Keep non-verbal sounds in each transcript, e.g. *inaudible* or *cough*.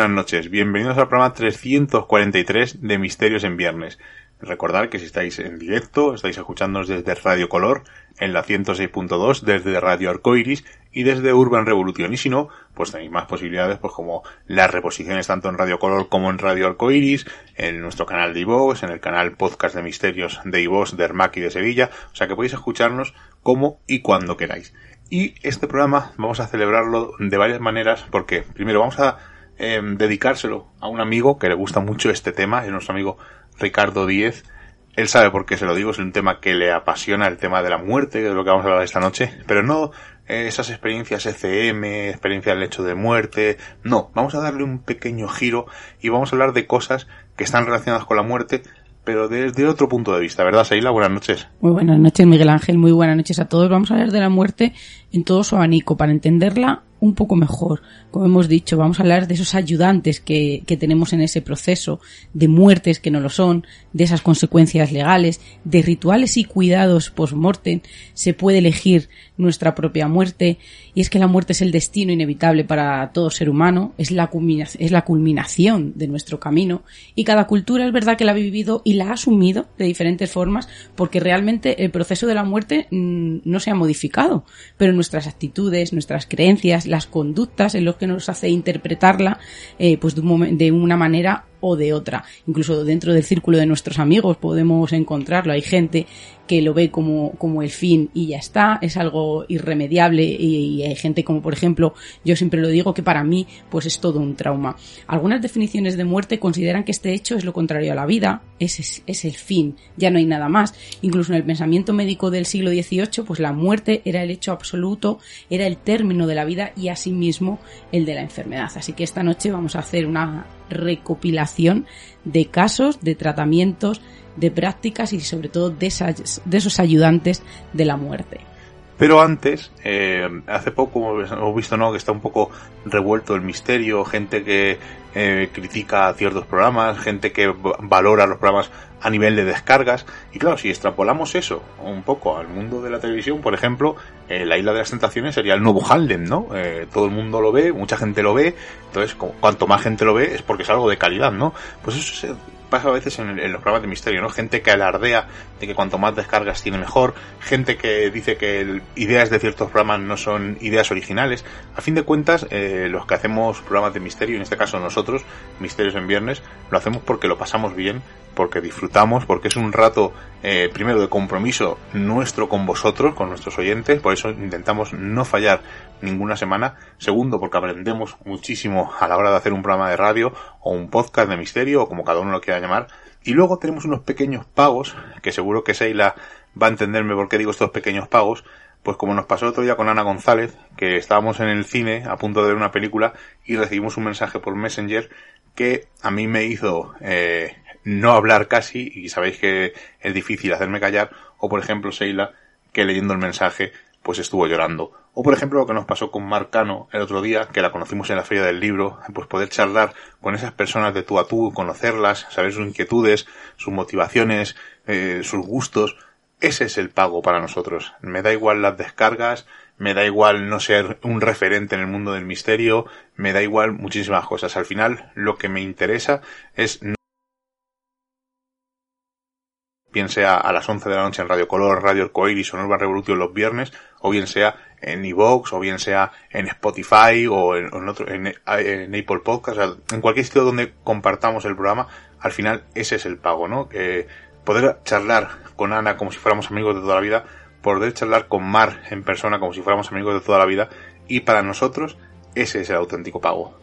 Buenas noches, bienvenidos al programa 343 de Misterios en Viernes. Recordad que si estáis en directo, estáis escuchándonos desde Radio Color, en la 106.2, desde Radio Arcoiris y desde Urban Revolution. Y si no, pues tenéis más posibilidades, pues como las reposiciones tanto en Radio Color como en Radio Arcoiris, en nuestro canal de iVoox, en el canal Podcast de Misterios de iVoox, de Ermac y de Sevilla. O sea que podéis escucharnos como y cuando queráis. Y este programa vamos a celebrarlo de varias maneras porque primero vamos a eh, dedicárselo a un amigo que le gusta mucho este tema, es nuestro amigo Ricardo Díez. Él sabe por qué se lo digo, es un tema que le apasiona, el tema de la muerte, es lo que vamos a hablar esta noche, pero no eh, esas experiencias ECM, experiencias del hecho de muerte, no, vamos a darle un pequeño giro y vamos a hablar de cosas que están relacionadas con la muerte, pero desde otro punto de vista, ¿verdad, Seila? Buenas noches. Muy buenas noches, Miguel Ángel. Muy buenas noches a todos. Vamos a hablar de la muerte en todo su abanico para entenderla un poco mejor. Como hemos dicho, vamos a hablar de esos ayudantes que, que tenemos en ese proceso, de muertes que no lo son, de esas consecuencias legales, de rituales y cuidados post-mortem. Se puede elegir nuestra propia muerte y es que la muerte es el destino inevitable para todo ser humano, es la, es la culminación de nuestro camino y cada cultura es verdad que la ha vivido y la ha asumido de diferentes formas porque realmente el proceso de la muerte mm, no se ha modificado, pero nuestras actitudes, nuestras creencias, las conductas en lo que nos hace interpretarla eh, pues de, un de una manera o de otra. Incluso dentro del círculo de nuestros amigos podemos encontrarlo. Hay gente que lo ve como, como el fin y ya está, es algo irremediable y, hay gente como por ejemplo, yo siempre lo digo que para mí pues es todo un trauma. Algunas definiciones de muerte consideran que este hecho es lo contrario a la vida, ese es, es el fin, ya no hay nada más. Incluso en el pensamiento médico del siglo XVIII pues la muerte era el hecho absoluto, era el término de la vida y asimismo el de la enfermedad. Así que esta noche vamos a hacer una recopilación de casos, de tratamientos, de prácticas y sobre todo de, esas- de esos ayudantes de la muerte. Pero antes, eh, hace poco hemos visto ¿no? que está un poco revuelto el misterio, gente que eh, critica ciertos programas, gente que valora los programas a nivel de descargas. Y claro, si extrapolamos eso un poco al mundo de la televisión, por ejemplo, eh, la Isla de las Tentaciones sería el nuevo Harlem, ¿no? Eh, todo el mundo lo ve, mucha gente lo ve, entonces cu- cuanto más gente lo ve es porque es algo de calidad, ¿no? Pues eso se pasa a veces en, los programas de misterio, ¿no? Gente que alardea de que cuanto más descargas tiene mejor, gente que dice que ideas de ciertos programas no son ideas originales. A fin de cuentas, eh, los que hacemos programas de misterio, en este caso nosotros, Misterios en Viernes, lo hacemos porque lo pasamos bien, porque disfrutamos, porque es un rato, eh, primero, de compromiso nuestro con vosotros, con nuestros oyentes, por eso intentamos no fallar ninguna semana. Segundo, porque aprendemos muchísimo a la hora de hacer un programa de radio o un podcast de misterio o como cada uno lo quiera llamar. Y luego tenemos unos pequeños pagos, que seguro que Seila va a entenderme por qué digo estos pequeños pagos, pues como nos pasó otro día con Ana González, que estábamos en el cine a punto de ver una película y recibimos un mensaje por Messenger que a mí me hizo eh, no hablar casi, y sabéis que es difícil hacerme callar, o por ejemplo Seila, que leyendo el mensaje pues estuvo llorando. O por ejemplo lo que nos pasó con Marcano el otro día, que la conocimos en la feria del libro, pues poder charlar con esas personas de tú a tú, conocerlas, saber sus inquietudes, sus motivaciones, eh, sus gustos, ese es el pago para nosotros. Me da igual las descargas, me da igual no ser un referente en el mundo del misterio, me da igual muchísimas cosas. Al final, lo que me interesa es bien sea a las 11 de la noche en Radio Color, Radio Coiris o Nueva Revolución los viernes, o bien sea en iVoox, o bien sea en Spotify, o en, otro, en, en, Apple Podcast, en cualquier sitio donde compartamos el programa, al final ese es el pago, ¿no? Que poder charlar con Ana como si fuéramos amigos de toda la vida, poder charlar con Mar en persona como si fuéramos amigos de toda la vida, y para nosotros ese es el auténtico pago.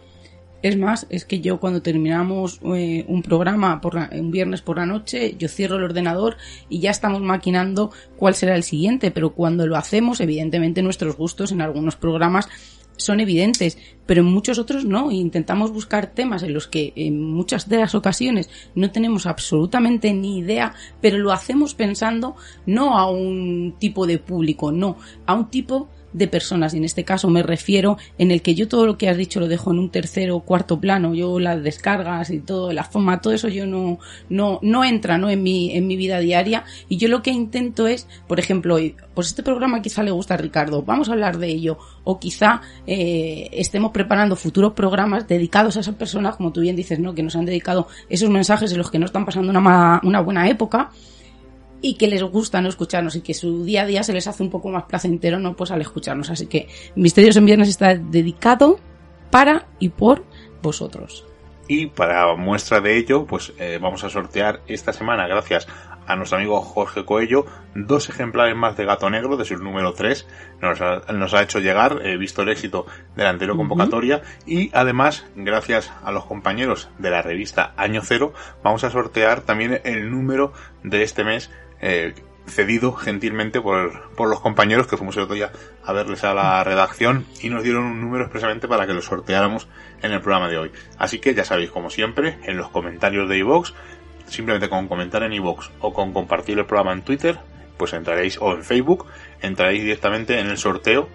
Es más, es que yo cuando terminamos eh, un programa por la, un viernes por la noche, yo cierro el ordenador y ya estamos maquinando cuál será el siguiente, pero cuando lo hacemos, evidentemente nuestros gustos en algunos programas son evidentes, pero en muchos otros no. Intentamos buscar temas en los que en muchas de las ocasiones no tenemos absolutamente ni idea, pero lo hacemos pensando no a un tipo de público, no, a un tipo de personas. Y en este caso me refiero en el que yo todo lo que has dicho lo dejo en un tercero o cuarto plano. Yo las descargas y todo, la forma, todo eso yo no, no, no entra, ¿no? En mi, en mi vida diaria. Y yo lo que intento es, por ejemplo, pues este programa quizá le gusta a Ricardo, vamos a hablar de ello. O quizá eh, estemos preparando futuros programas dedicados a esas personas, como tú bien dices, ¿no? Que nos han dedicado esos mensajes en los que no están pasando una, una buena época y que les gusta no escucharnos y que su día a día se les hace un poco más placentero no pues al escucharnos. Así que Misterios en Viernes está dedicado para y por vosotros. Y para muestra de ello pues eh, vamos a sortear esta semana gracias a nuestro amigo Jorge Coello dos ejemplares más de Gato Negro de su número 3 nos ha, nos ha hecho llegar he visto el éxito de la anterior convocatoria. Uh -huh. y además gracias a los compañeros de la revista Año Cero vamos a sortear también el número de este mes eh, cedido gentilmente por, por, los compañeros que fuimos el otro día a verles a la redacción y nos dieron un número expresamente para que lo sorteáramos en el programa de hoy. Así que ya sabéis, como siempre, en los comentarios de iVox, simplemente con comentar en iVox o con compartir el programa en Twitter, pues entraréis, o en Facebook, entraréis directamente en el sorteo,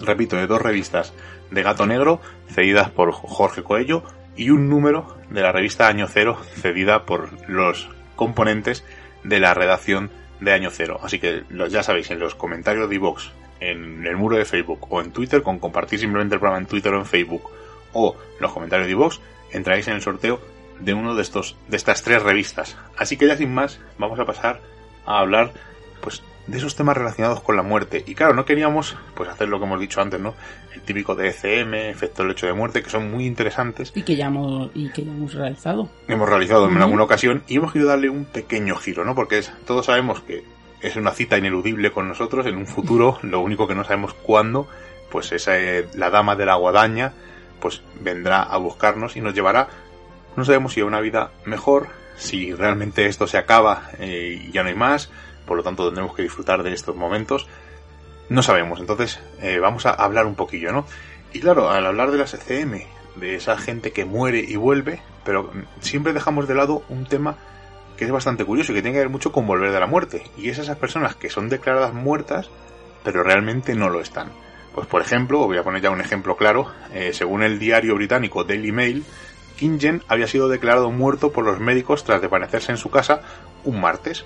repito, de dos revistas de Gato Negro, cedidas por Jorge Coello, y un número de la revista Año Cero, cedida por los componentes de la redacción de Año Cero. Así que ya sabéis, en los comentarios de iVox, en el muro de Facebook o en Twitter, con compartir simplemente el programa en Twitter o en Facebook, o los comentarios de iVox, entraréis en el sorteo de uno de estos, de estas tres revistas. Así que ya sin más, vamos a pasar a hablar, pues, de esos temas relacionados con la muerte. Y claro, no queríamos, pues, hacer lo que hemos dicho antes, ¿no? El típico de ECM, efecto del hecho de muerte, que son muy interesantes. Y que ya hemos, y que ya hemos realizado. Hemos realizado uh -huh. en alguna ocasión y hemos querido darle un pequeño giro, ¿no? Porque es, todos sabemos que es una cita ineludible con nosotros en un futuro, *laughs* lo único que no sabemos cuándo, pues esa, eh, la dama de la guadaña, pues vendrá a buscarnos y nos llevará, no sabemos si a una vida mejor, si realmente esto se acaba eh, y ya no hay más, por lo tanto tendremos que disfrutar de estos momentos. No sabemos, entonces eh, vamos a hablar un poquillo, ¿no? Y claro, al hablar de las ECM, de esa gente que muere y vuelve, pero siempre dejamos de lado un tema que es bastante curioso y que tiene que ver mucho con volver de la muerte. Y es esas personas que son declaradas muertas, pero realmente no lo están. Pues por ejemplo, voy a poner ya un ejemplo claro, eh, según el diario británico Daily Mail, Kingen había sido declarado muerto por los médicos tras desvanecerse en su casa un martes.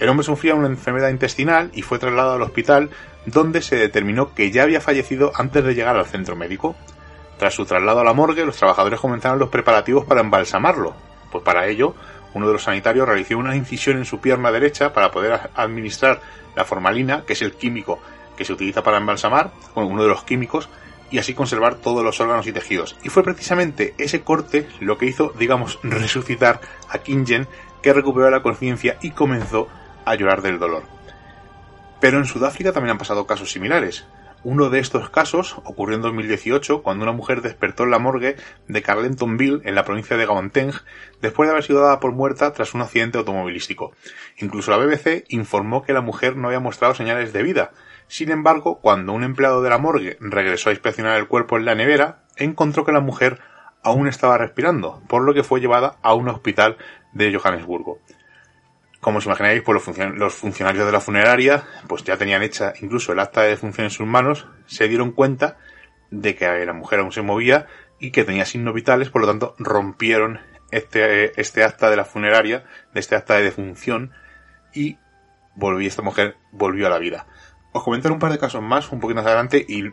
El hombre sufría una enfermedad intestinal y fue trasladado al hospital donde se determinó que ya había fallecido antes de llegar al centro médico. Tras su traslado a la morgue, los trabajadores comenzaron los preparativos para embalsamarlo. Pues para ello, uno de los sanitarios realizó una incisión en su pierna derecha para poder administrar la formalina, que es el químico que se utiliza para embalsamar, bueno, uno de los químicos, y así conservar todos los órganos y tejidos. Y fue precisamente ese corte lo que hizo, digamos, resucitar a Kingen, que recuperó la conciencia y comenzó a llorar del dolor. Pero en Sudáfrica también han pasado casos similares. Uno de estos casos ocurrió en 2018 cuando una mujer despertó en la morgue de Carletonville, en la provincia de Gauteng, después de haber sido dada por muerta tras un accidente automovilístico. Incluso la BBC informó que la mujer no había mostrado señales de vida. Sin embargo, cuando un empleado de la morgue regresó a inspeccionar el cuerpo en la nevera, encontró que la mujer aún estaba respirando, por lo que fue llevada a un hospital de Johannesburgo. Como os imagináis, pues los, funcion los, funcionarios de la funeraria, pues ya tenían hecha incluso el acta de defunción en sus manos, se dieron cuenta de que la mujer aún se movía y que tenía signos vitales, por lo tanto rompieron este, este acta de la funeraria, de este acta de defunción, y volvió, esta mujer volvió a la vida. Os comentaré un par de casos más, un poquito más adelante, y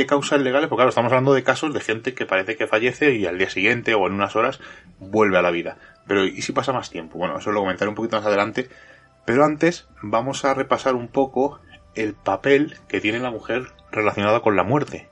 qué causas legales, porque claro, estamos hablando de casos de gente que parece que fallece y al día siguiente o en unas horas vuelve a la vida. Pero ¿y si pasa más tiempo? Bueno, eso lo comentaré un poquito más adelante, Pero antes vamos a repasar un poco el papel que tiene la mujer relacionada con la muerte.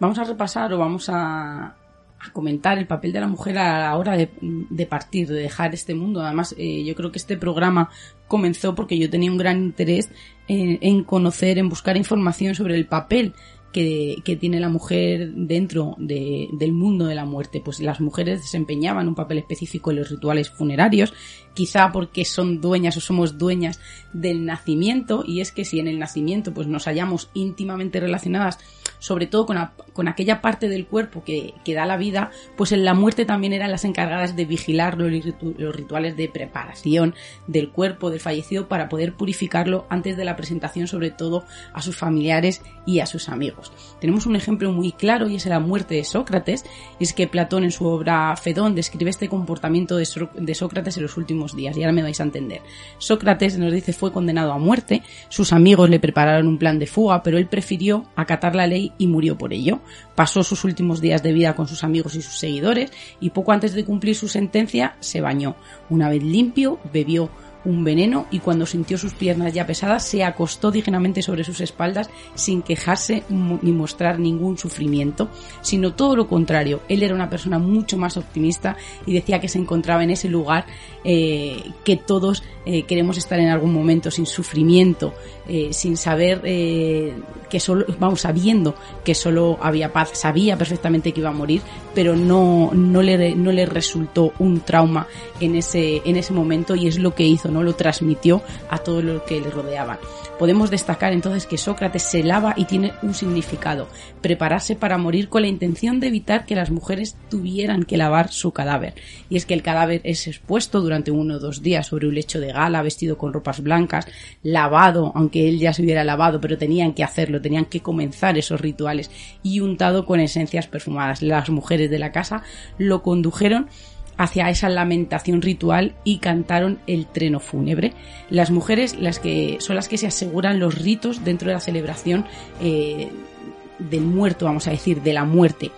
Vamos a repasar o vamos a, a comentar el papel de la mujer a la hora de, de partir, de dejar este mundo. Además, eh, yo creo que este programa comenzó porque yo tenía un gran interés en, en conocer, en buscar información sobre el papel que, que, tiene la mujer dentro de, del mundo de la muerte. Pues las mujeres desempeñaban un papel específico en los rituales funerarios, quizá porque son dueñas o somos dueñas del nacimiento, y es que si en el nacimiento pues nos hallamos íntimamente relacionadas, sobre todo con, con aquella parte del cuerpo que, que, da la vida, pues en la muerte también eran las encargadas de vigilar los, rituales de preparación del cuerpo del fallecido para poder purificarlo antes de la presentación, sobre todo a sus familiares y a sus amigos. Tenemos un ejemplo muy claro y es la muerte de Sócrates. Y es que Platón en su obra Fedón describe este comportamiento de, de Sócrates en los últimos días. Y ahora me vais a entender. Sócrates nos dice fue condenado a muerte. Sus amigos le prepararon un plan de fuga, pero él prefirió acatar la ley y murió por ello. Pasó sus últimos días de vida con sus amigos y sus seguidores y poco antes de cumplir su sentencia se bañó. Una vez limpio, bebió un veneno y cuando sintió sus piernas ya pesadas se acostó dignamente sobre sus espaldas sin quejarse ni mostrar ningún sufrimiento, sino todo lo contrario. Él era una persona mucho más optimista y decía que se encontraba en ese lugar eh, que todos eh, queremos estar en algún momento sin sufrimiento, eh, sin saber que solo, vamos, sabiendo que solo había paz, sabía perfectamente que iba a morir, pero no, no, le, no le resultó un trauma en ese, en ese momento y es lo que hizo, ¿no? Lo transmitió a todo lo que le rodeaban. Podemos destacar entonces que Sócrates se lava y tiene un significado, prepararse para morir con la intención de evitar que las mujeres tuvieran que lavar su cadáver. Y es que el cadáver es expuesto durante uno o dos días sobre un lecho de gala, vestido con ropas blancas, lavado, aunque él ya se hubiera lavado, pero tenían que hacerlo, tenían que comenzar esos rituales, y untado con esencias perfumadas. Las mujeres de la casa lo condujeron hacia esa lamentación ritual y cantaron el treno fúnebre. Las mujeres las que son las que se aseguran los ritos dentro de la celebración eh, del muerto, vamos a decir, de la muerte.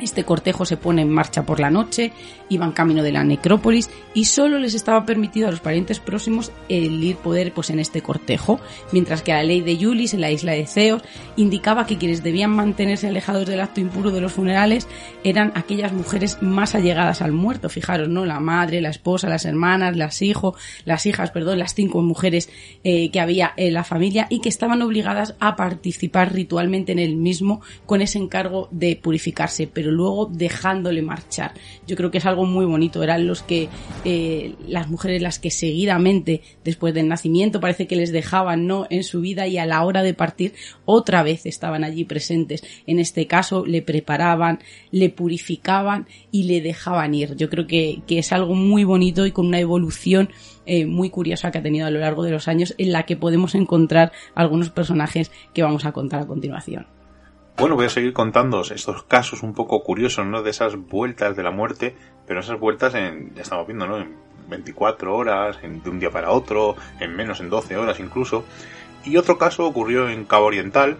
Este cortejo se pone en marcha por la noche, iban camino de la necrópolis y solo les estaba permitido a los parientes próximos el ir poder pues en este cortejo, mientras que la ley de Julis en la isla de Ceos indicaba que quienes debían mantenerse alejados del acto impuro de los funerales eran aquellas mujeres más allegadas al muerto, fijaros, ¿no? La madre, la esposa, las hermanas, las hijos, las hijas, perdón, las cinco mujeres eh, que había en la familia y que estaban obligadas a participar ritualmente en el mismo con ese encargo de purificarse, luego dejándole marchar. Yo creo que es algo muy bonito. Eran los que, eh, las mujeres las que seguidamente, después del nacimiento, parece que les dejaban, ¿no? En su vida y a la hora de partir, otra vez estaban allí presentes. En este caso, le preparaban, le purificaban y le dejaban ir. Yo creo que, que es algo muy bonito y con una evolución eh, muy curiosa que ha tenido a lo largo de los años en la que podemos encontrar algunos personajes que vamos a contar a continuación. Bueno, voy a seguir contando estos casos un poco curiosos, ¿no? De esas vueltas de la muerte, pero esas vueltas en, ya estamos viendo, ¿no? En 24 horas, en, de un día para otro, en menos, en 12 horas incluso. Y otro caso ocurrió en Cabo Oriental,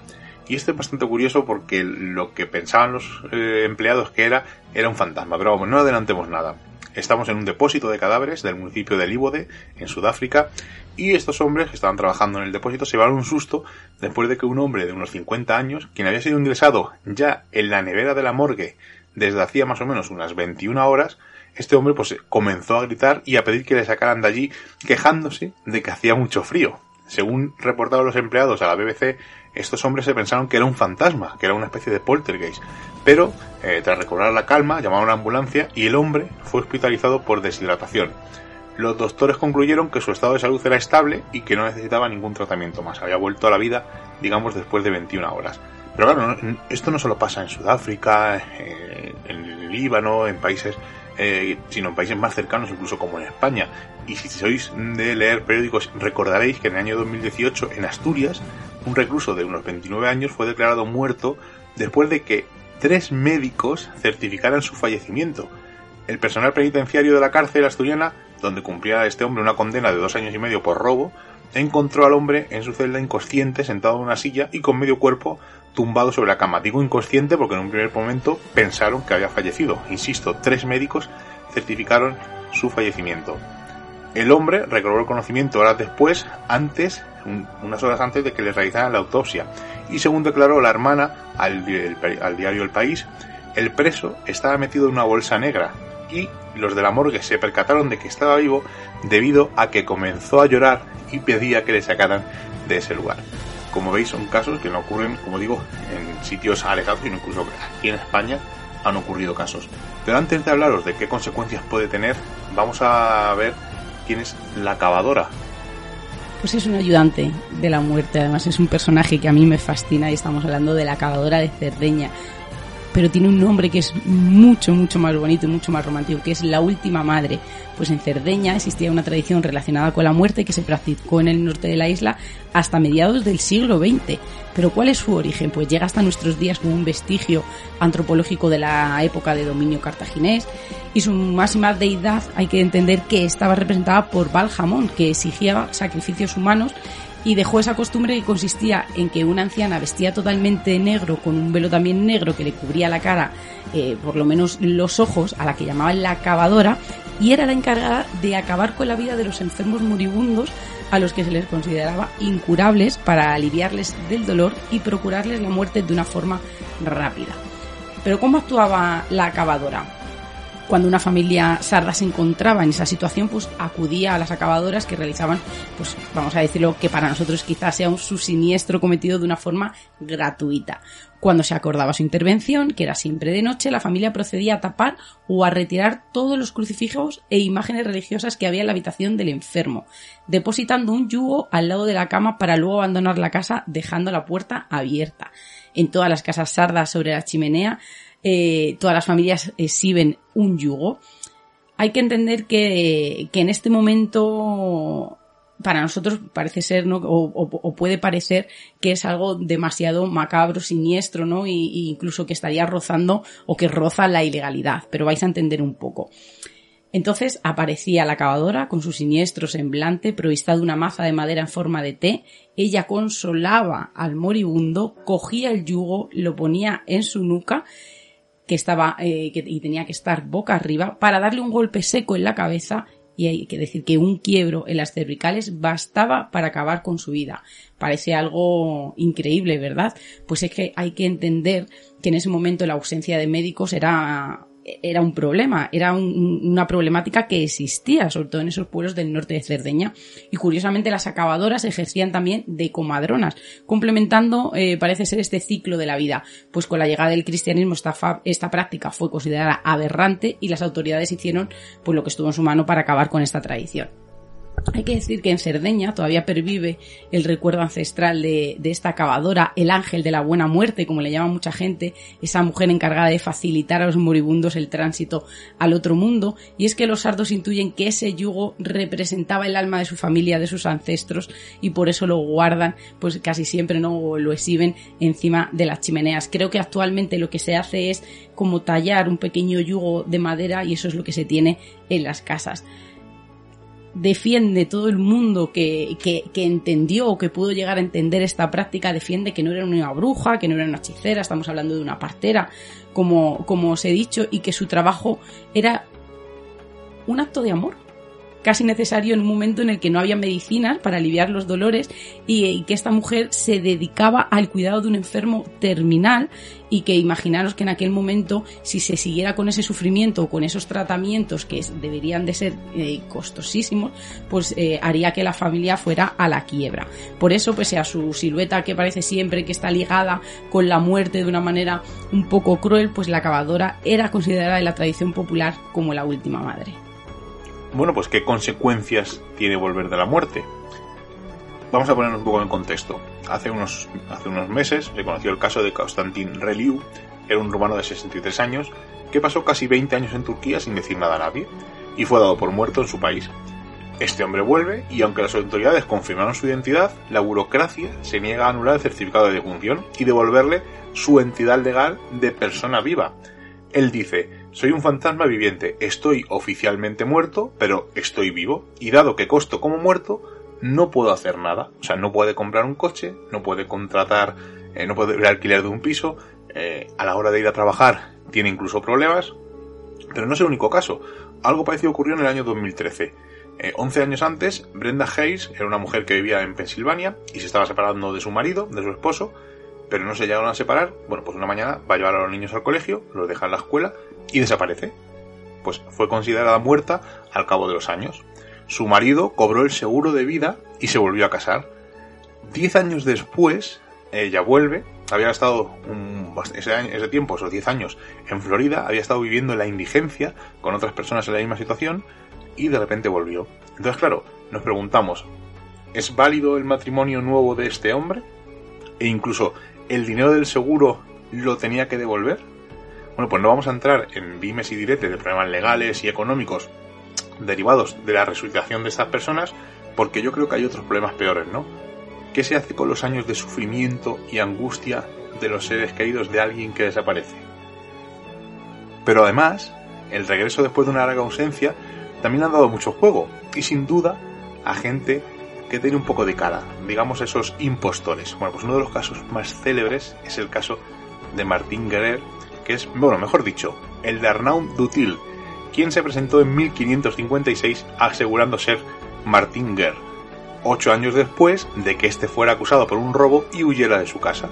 y este es bastante curioso porque lo que pensaban los eh, empleados que era, era un fantasma, pero vamos, no adelantemos nada. Estamos en un depósito de cadáveres del municipio de Líbode, en Sudáfrica, y estos hombres que estaban trabajando en el depósito se llevaron un susto después de que un hombre de unos 50 años, quien había sido ingresado ya en la nevera de la morgue desde hacía más o menos unas 21 horas, este hombre pues comenzó a gritar y a pedir que le sacaran de allí quejándose de que hacía mucho frío. Según reportaron los empleados a la BBC, estos hombres se pensaron que era un fantasma, que era una especie de poltergeist. Pero, eh, tras recobrar la calma, llamaron a la ambulancia y el hombre fue hospitalizado por deshidratación. Los doctores concluyeron que su estado de salud era estable y que no necesitaba ningún tratamiento más. Había vuelto a la vida, digamos, después de 21 horas. Pero claro, esto no solo pasa en Sudáfrica, eh, en Líbano, en países eh, sino en países más cercanos, incluso como en España. Y si sois de leer periódicos, recordaréis que en el año 2018, en Asturias, un recluso de unos 29 años fue declarado muerto después de que tres médicos certificaran su fallecimiento. El personal penitenciario de la cárcel asturiana, donde cumplía este hombre una condena de dos años y medio por robo, encontró al hombre en su celda inconsciente, sentado en una silla y con medio cuerpo tumbado sobre la cama. Digo inconsciente porque en un primer momento pensaron que había fallecido. Insisto, tres médicos certificaron su fallecimiento. El hombre recobró el conocimiento horas después, antes, unas horas antes de que le realizaran la autopsia. Y según declaró la hermana al, diario El País, el preso estaba metido en una bolsa negra y los de la morgue se percataron de que estaba vivo debido a que comenzó a llorar y pedía que le sacaran de ese lugar. Como veis, son casos que no ocurren, como digo, en sitios alejados, sino incluso aquí en España han ocurrido casos. Pero antes de hablaros de qué consecuencias puede tener, vamos a ver quién es la cavadora. Pues es un ayudante de la muerte, además es un personaje que a mí me fascina y estamos hablando de la cavadora de Cerdeña pero tiene un nombre que es mucho, mucho más bonito y mucho más romántico, que es La Última Madre. Pues en Cerdeña existía una tradición relacionada con la muerte que se practicó en el norte de la isla hasta mediados del siglo XX. Pero ¿cuál es su origen? Pues llega hasta nuestros días como un vestigio antropológico de la época de dominio cartaginés y su máxima deidad hay que entender que estaba representada por Baljamón, que exigía sacrificios humanos y dejó esa costumbre que consistía en que una anciana vestía totalmente negro, con un velo también negro que le cubría la cara, eh, por lo menos los ojos, a la que llamaban la acabadora, y era la encargada de acabar con la vida de los enfermos moribundos a los que se les consideraba incurables para aliviarles del dolor y procurarles la muerte de una forma rápida. Pero ¿cómo actuaba la acabadora? Cuando una familia sarda se encontraba en esa situación, pues acudía a las acabadoras que realizaban, pues vamos a decirlo, que para nosotros quizás sea un su siniestro cometido de una forma gratuita. Cuando se acordaba su intervención, que era siempre de noche, la familia procedía a tapar o a retirar todos los crucifijos e imágenes religiosas que había en la habitación del enfermo, depositando un yugo al lado de la cama para luego abandonar la casa dejando la puerta abierta. En todas las casas sardas sobre la chimenea eh, todas las familias exhiben un yugo. Hay que entender que, en este momento para nosotros parece ser, ¿no? O, puede parecer que es algo demasiado macabro, siniestro, ¿no? Y, incluso que estaría rozando o que roza la ilegalidad, pero vais a entender un poco. Entonces aparecía la cavadora con su siniestro semblante, provista de una maza de madera en forma de té. Ella consolaba al moribundo, cogía el yugo, lo ponía en su nuca que estaba eh, y tenía que estar boca arriba para darle un golpe seco en la cabeza y hay que decir que un quiebro en las cervicales bastaba para acabar con su vida. Parece algo increíble, ¿verdad? Pues es que hay que entender que en ese momento la ausencia de médicos era era un problema, era una problemática que existía, sobre todo en esos pueblos del norte de Cerdeña. Y curiosamente las acabadoras ejercían también de comadronas, complementando, eh, parece ser, este ciclo de la vida. Pues con la llegada del cristianismo esta, esta práctica fue considerada aberrante y las autoridades hicieron pues lo que estuvo en su mano para acabar con esta tradición. Hay que decir que en Cerdeña todavía pervive el recuerdo ancestral de, esta acabadora, el ángel de la buena muerte, como le llama mucha gente, esa mujer encargada de facilitar a los moribundos el tránsito al otro mundo, y es que los sardos intuyen que ese yugo representaba el alma de su familia, de sus ancestros, y por eso lo guardan, pues casi siempre no lo exhiben encima de las chimeneas. Creo que actualmente lo que se hace es como tallar un pequeño yugo de madera y eso es lo que se tiene en las casas defiende todo el mundo que, que, que, entendió o que pudo llegar a entender esta práctica, defiende que no era una bruja, que no era una hechicera, estamos hablando de una partera, como, como os he dicho, y que su trabajo era un acto de amor casi necesario en un momento en el que no había medicinas para aliviar los dolores y, que esta mujer se dedicaba al cuidado de un enfermo terminal y que imaginaros que en aquel momento si se siguiera con ese sufrimiento o con esos tratamientos que deberían de ser eh, costosísimos, pues eh, haría que la familia fuera a la quiebra. Por eso, pese a su silueta que parece siempre que está ligada con la muerte de una manera un poco cruel, pues la acabadora era considerada en la tradición popular como la última madre. Bueno, pues ¿qué consecuencias tiene volver de la muerte? Vamos a ponernos un poco en contexto. Hace unos, hace unos meses se conoció el caso de Constantin Reliu, era un romano de 63 años, que pasó casi 20 años en Turquía sin decir nada a nadie, y fue dado por muerto en su país. Este hombre vuelve y aunque las autoridades confirmaron su identidad, la burocracia se niega a anular el certificado de defunción y devolverle su entidad legal de persona viva. Él dice, soy un fantasma viviente, estoy oficialmente muerto, pero estoy vivo, y dado que costo como muerto, no puedo hacer nada. O sea, no puede comprar un coche, no puede contratar, eh, no puede alquiler de un piso, eh, a la hora de ir a trabajar tiene incluso problemas, pero no es el único caso. Algo parecido ocurrió en el año 2013. Eh, 11 años antes, Brenda Hayes era una mujer que vivía en Pensilvania y se estaba separando de su marido, de su esposo, pero no se llegaron a separar. Bueno, pues una mañana va a llevar a los niños al colegio, los deja en la escuela y desaparece. Pues fue considerada muerta al cabo de los años. Su marido cobró el seguro de vida y se volvió a casar. Diez años después, ella vuelve, había estado un- ese, ese tiempo, esos 10 años, en Florida, había estado viviendo en la indigencia con otras personas en la misma situación y de repente volvió. Entonces, claro, nos preguntamos, ¿es válido el matrimonio nuevo de este hombre? E incluso, ¿el dinero del seguro lo tenía que devolver? Bueno, pues no vamos a entrar en dimes y diretes de problemas legales y económicos derivados de la resucitación de estas personas, porque yo creo que hay otros problemas peores, ¿no? ¿Qué se hace con los años de sufrimiento y angustia de los seres queridos de alguien que desaparece? Pero además, el regreso después de una larga ausencia también ha dado mucho juego, y sin duda a gente que tiene un poco de cara, digamos esos impostores. Bueno, pues uno de los casos más célebres es el caso de Martín Guerrer, que es, bueno, mejor dicho, el de Arnaud Dutil, quien se presentó en 1556 asegurando ser Martín Guerre, ocho años después de que éste fuera acusado por un robo y huyera de su casa.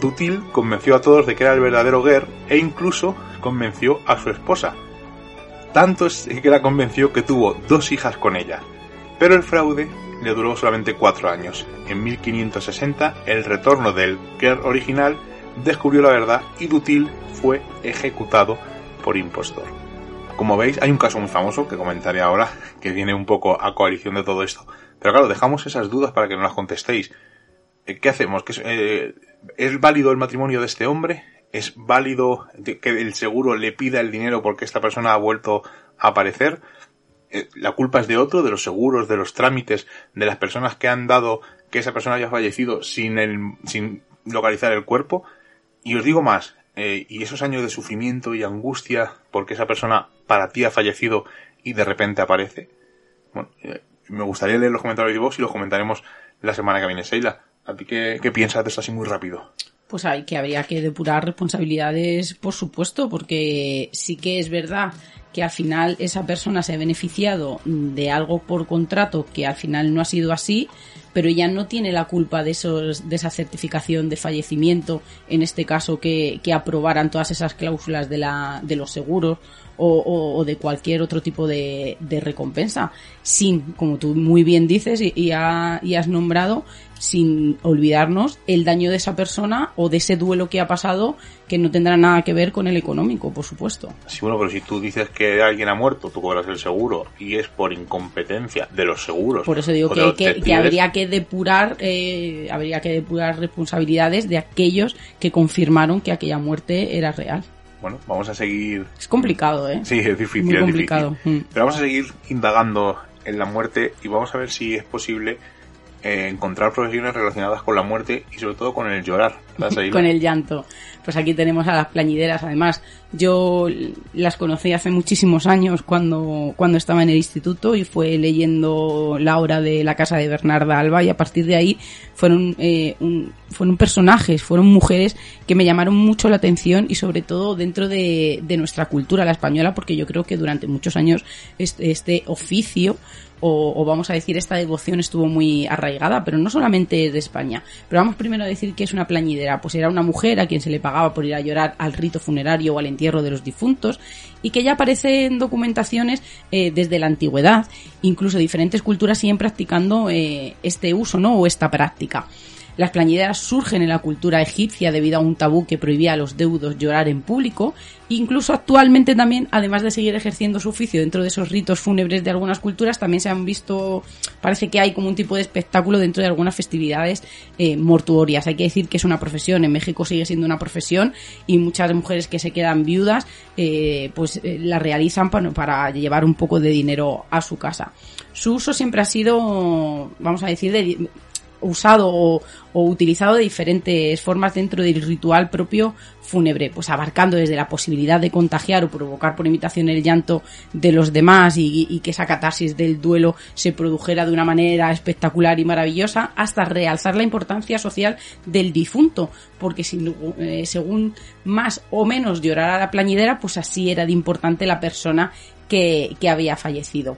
Dutil convenció a todos de que era el verdadero Guerre e incluso convenció a su esposa. Tanto es que la convenció que tuvo dos hijas con ella. Pero el fraude le duró solamente cuatro años. En 1560, el retorno del Guerre original descubrió la verdad y Dutil fue ejecutado por impostor. Como veis, hay un caso muy famoso que comentaré ahora, que viene un poco a coalición de todo esto. Pero claro, dejamos esas dudas para que no las contestéis. Eh, ¿Qué hacemos? ¿Qué es, eh, ¿Es válido el matrimonio de este hombre? ¿Es válido que el seguro le pida el dinero porque esta persona ha vuelto a aparecer? Eh, ¿La culpa es de otro, de los seguros, de los trámites, de las personas que han dado que esa persona haya fallecido sin, el, sin localizar el cuerpo? Y os digo más, eh, y esos años de sufrimiento y angustia porque esa persona para ti ha fallecido y de repente aparece. Bueno, eh, me gustaría leer los comentarios de vos y los comentaremos la semana que viene. Seila, ¿a ti qué, qué piensas de esto así muy rápido? Pues hay que habría que depurar responsabilidades, por supuesto, porque sí que es verdad que al final esa persona se ha beneficiado de algo por contrato que al final no ha sido así, pero ella no tiene la culpa de esos, de esa certificación de fallecimiento, en este caso que, que aprobaran todas esas cláusulas de la, de los seguros o, o- o de cualquier otro tipo de, de recompensa, sin, como tú muy bien dices y, y ha- y has nombrado, sin olvidarnos el daño de esa persona o de ese duelo que ha pasado que no tendrá nada que ver con el económico, por supuesto. Sí, bueno, pero si tú dices que alguien ha muerto, tú cobras el seguro y es por incompetencia de los seguros. Por eso digo que, que- que habría que depurar, eh, habría que depurar responsabilidades de aquellos que confirmaron que aquella muerte era real. Bueno, vamos a seguir. Es complicado, ¿eh? Sí, es difícil. Muy es complicado. difícil. Mm. Pero vamos a seguir indagando en la muerte y vamos a ver si es posible eh, encontrar profesiones relacionadas con la muerte y sobre todo con el llorar. *laughs* Con el llanto. Pues aquí tenemos a las plañideras. Además, yo las conocí hace muchísimos años cuando, cuando estaba en el instituto y fue leyendo la obra de la casa de Bernarda Alba y a partir de ahí fueron, eh, fueron personajes, fueron mujeres que me llamaron mucho la atención y sobre todo dentro de, de nuestra cultura, la española, porque yo creo que durante muchos años este, este oficio o, o vamos a decir esta devoción estuvo muy arraigada, pero no solamente de España. Pero vamos primero a decir que es una plañidera, pues era una mujer a quien se le pagaba por ir a llorar al rito funerario o al entierro de los difuntos y que ya aparece en documentaciones eh, desde la antigüedad, incluso diferentes culturas siguen practicando eh, este uso, ¿no? O esta práctica. Las plañideras surgen en la cultura egipcia debido a un tabú que prohibía a los deudos llorar en público. Incluso actualmente también, además de seguir ejerciendo su oficio dentro de esos ritos fúnebres de algunas culturas, también se han visto, parece que hay como un tipo de espectáculo dentro de algunas festividades eh, mortuorias. Hay que decir que es una profesión, en México sigue siendo una profesión y muchas mujeres que se quedan viudas, eh, pues eh, la realizan para, para llevar un poco de dinero a su casa. Su uso siempre ha sido, vamos a decir, de, usado o, utilizado de diferentes formas dentro del ritual propio fúnebre, pues abarcando desde la posibilidad de contagiar o provocar por imitación el llanto de los demás y, que esa catarsis del duelo se produjera de una manera espectacular y maravillosa, hasta realzar la importancia social del difunto, porque eh, según más o menos llorara la plañidera, pues así era de importante la persona que había fallecido.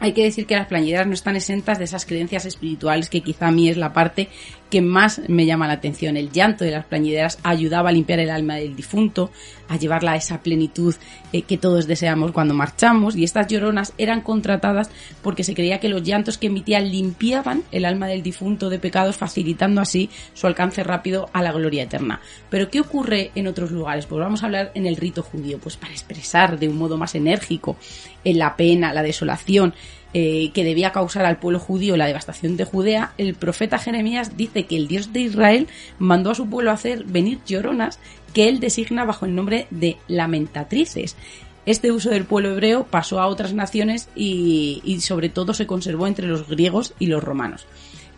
Hay que decir que las plañideras no están exentas de esas creencias espirituales que quizá a mí es la parte que más me llama la atención. El llanto de las plañideras ayudaba a limpiar el alma del difunto, a llevarla a esa plenitud eh, que todos deseamos cuando marchamos y estas lloronas eran contratadas porque se creía que los llantos que emitían limpiaban el alma del difunto de pecados facilitando así su alcance rápido a la gloria eterna. Pero ¿qué ocurre en otros lugares? Pues vamos a hablar en el rito judío, pues para expresar de un modo más enérgico en la pena, la desolación, eh, que debía causar al pueblo judío la devastación de Judea, el profeta Jeremías dice que el Dios de Israel mandó a su pueblo hacer venir lloronas que él designa bajo el nombre de lamentatrices. Este uso del pueblo hebreo pasó a otras naciones y sobre todo se conservó entre los griegos y los romanos.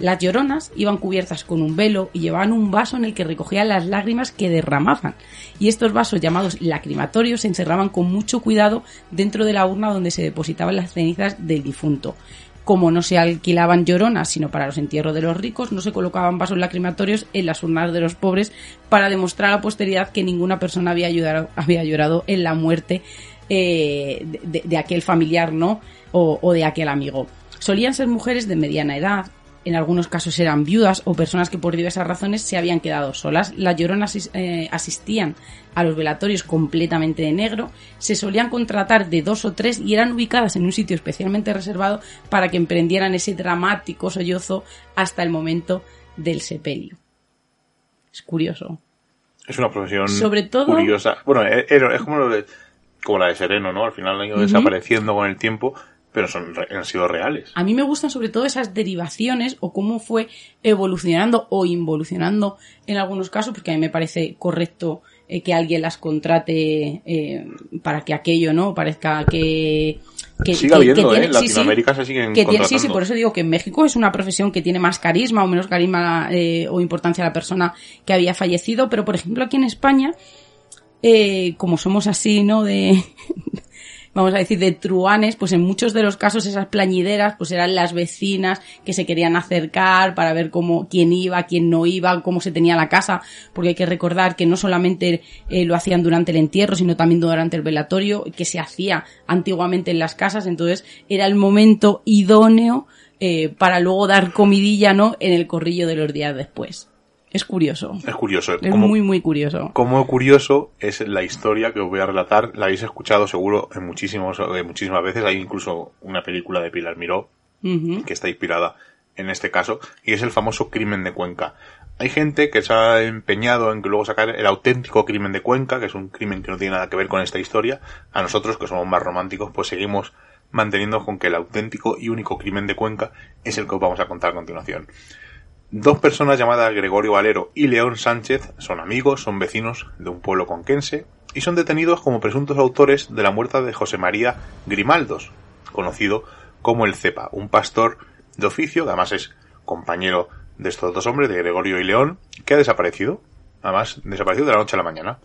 Las lloronas iban cubiertas con un velo y llevaban un vaso en el que recogían las lágrimas que derramaban. Y estos vasos llamados lacrimatorios se encerraban con mucho cuidado dentro de la urna donde se depositaban las cenizas del difunto. Como no se alquilaban lloronas, sino para los entierros de los ricos, no se colocaban vasos lacrimatorios en las urnas de los pobres para demostrar a la posteridad que ninguna persona había, llorado, en la muerte eh, de, aquel familiar, ¿no? O de aquel amigo. Solían ser mujeres de mediana edad, en algunos casos eran viudas o personas que por diversas razones se habían quedado solas. Las lloronas eh, asistían a los velatorios completamente de negro, se solían contratar de dos o tres y eran ubicadas en un sitio especialmente reservado para que emprendieran ese dramático sollozo hasta el momento del sepelio. Es curioso. Es una profesión Sobre todo- curiosa. Bueno, es, es como, lo de- como la de Sereno, ¿no? Al final han ido desapareciendo con el tiempo, pero son, han sido reales. A mí me gustan sobre todo esas derivaciones o cómo fue evolucionando o involucionando en algunos casos, porque a mí me parece correcto eh, que alguien las contrate eh, para que aquello no parezca que que, Sigue que- habiendo, ¿eh? En sí, sí, Latinoamérica se siguen que tiene- sí, sí, por eso digo que en México es una profesión que tiene más carisma o menos carisma eh, o importancia a la persona que había fallecido, pero por ejemplo aquí en España, eh, como somos así, ¿no? De, vamos a decir, de truanes, pues en muchos de los casos esas plañideras, pues eran las vecinas que se querían acercar para ver cómo, quién iba, quién no iba, cómo se tenía la casa, porque hay que recordar que no solamente eh, lo hacían durante el entierro, sino también durante el velatorio, que se hacía antiguamente en las casas, entonces era el momento idóneo eh, para luego dar comidilla, ¿no? En el corrillo de los días después. Es curioso. Es curioso. Es como, muy, muy curioso. como curioso es la historia que os voy a relatar. La habéis escuchado seguro en muchísimos, eh, muchísimas veces. Hay incluso una película de Pilar Miró que está inspirada en este caso, y es el famoso crimen de Cuenca. Hay gente que se ha empeñado en que luego sacar el auténtico crimen de Cuenca, que es un crimen que no tiene nada que ver con esta historia. A nosotros, que somos más románticos, pues seguimos manteniendo con que el auténtico y único crimen de Cuenca es el que os vamos a contar a continuación. Dos personas llamadas Gregorio Valero y León Sánchez son amigos, son vecinos de un pueblo conquense y son detenidos como presuntos autores de la muerte de José María Grimaldos, conocido como el Cepa, un pastor de oficio, que además es compañero de estos dos hombres, de Gregorio y León, que ha desaparecido. Además, desaparecido de la noche a la mañana.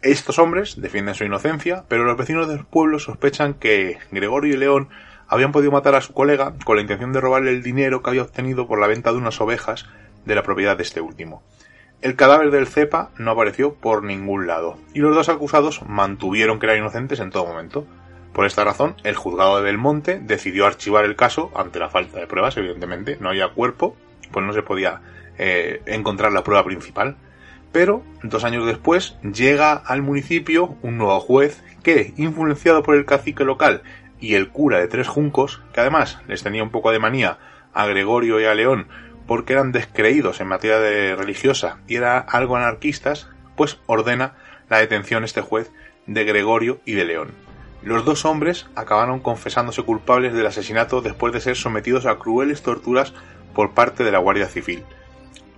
Estos hombres defienden su inocencia, pero los vecinos del pueblo sospechan que Gregorio y León habían podido matar a su colega con la intención de robarle el dinero que había obtenido por la venta de unas ovejas de la propiedad de este último. El cadáver del cepa no apareció por ningún lado, y los dos acusados mantuvieron que eran inocentes en todo momento. Por esta razón, el juzgado de Belmonte decidió archivar el caso ante la falta de pruebas, evidentemente, no había cuerpo, pues no se podía eh, encontrar la prueba principal. Pero, dos años después, llega al municipio un nuevo juez que, influenciado por el cacique local y el cura de Tres Juncos, que además les tenía un poco de manía a Gregorio y a León porque eran descreídos en materia de religiosa y eran algo anarquistas, pues ordena la detención este juez de Gregorio y de León. Los dos hombres acabaron confesándose culpables del asesinato después de ser sometidos a crueles torturas por parte de la Guardia Civil.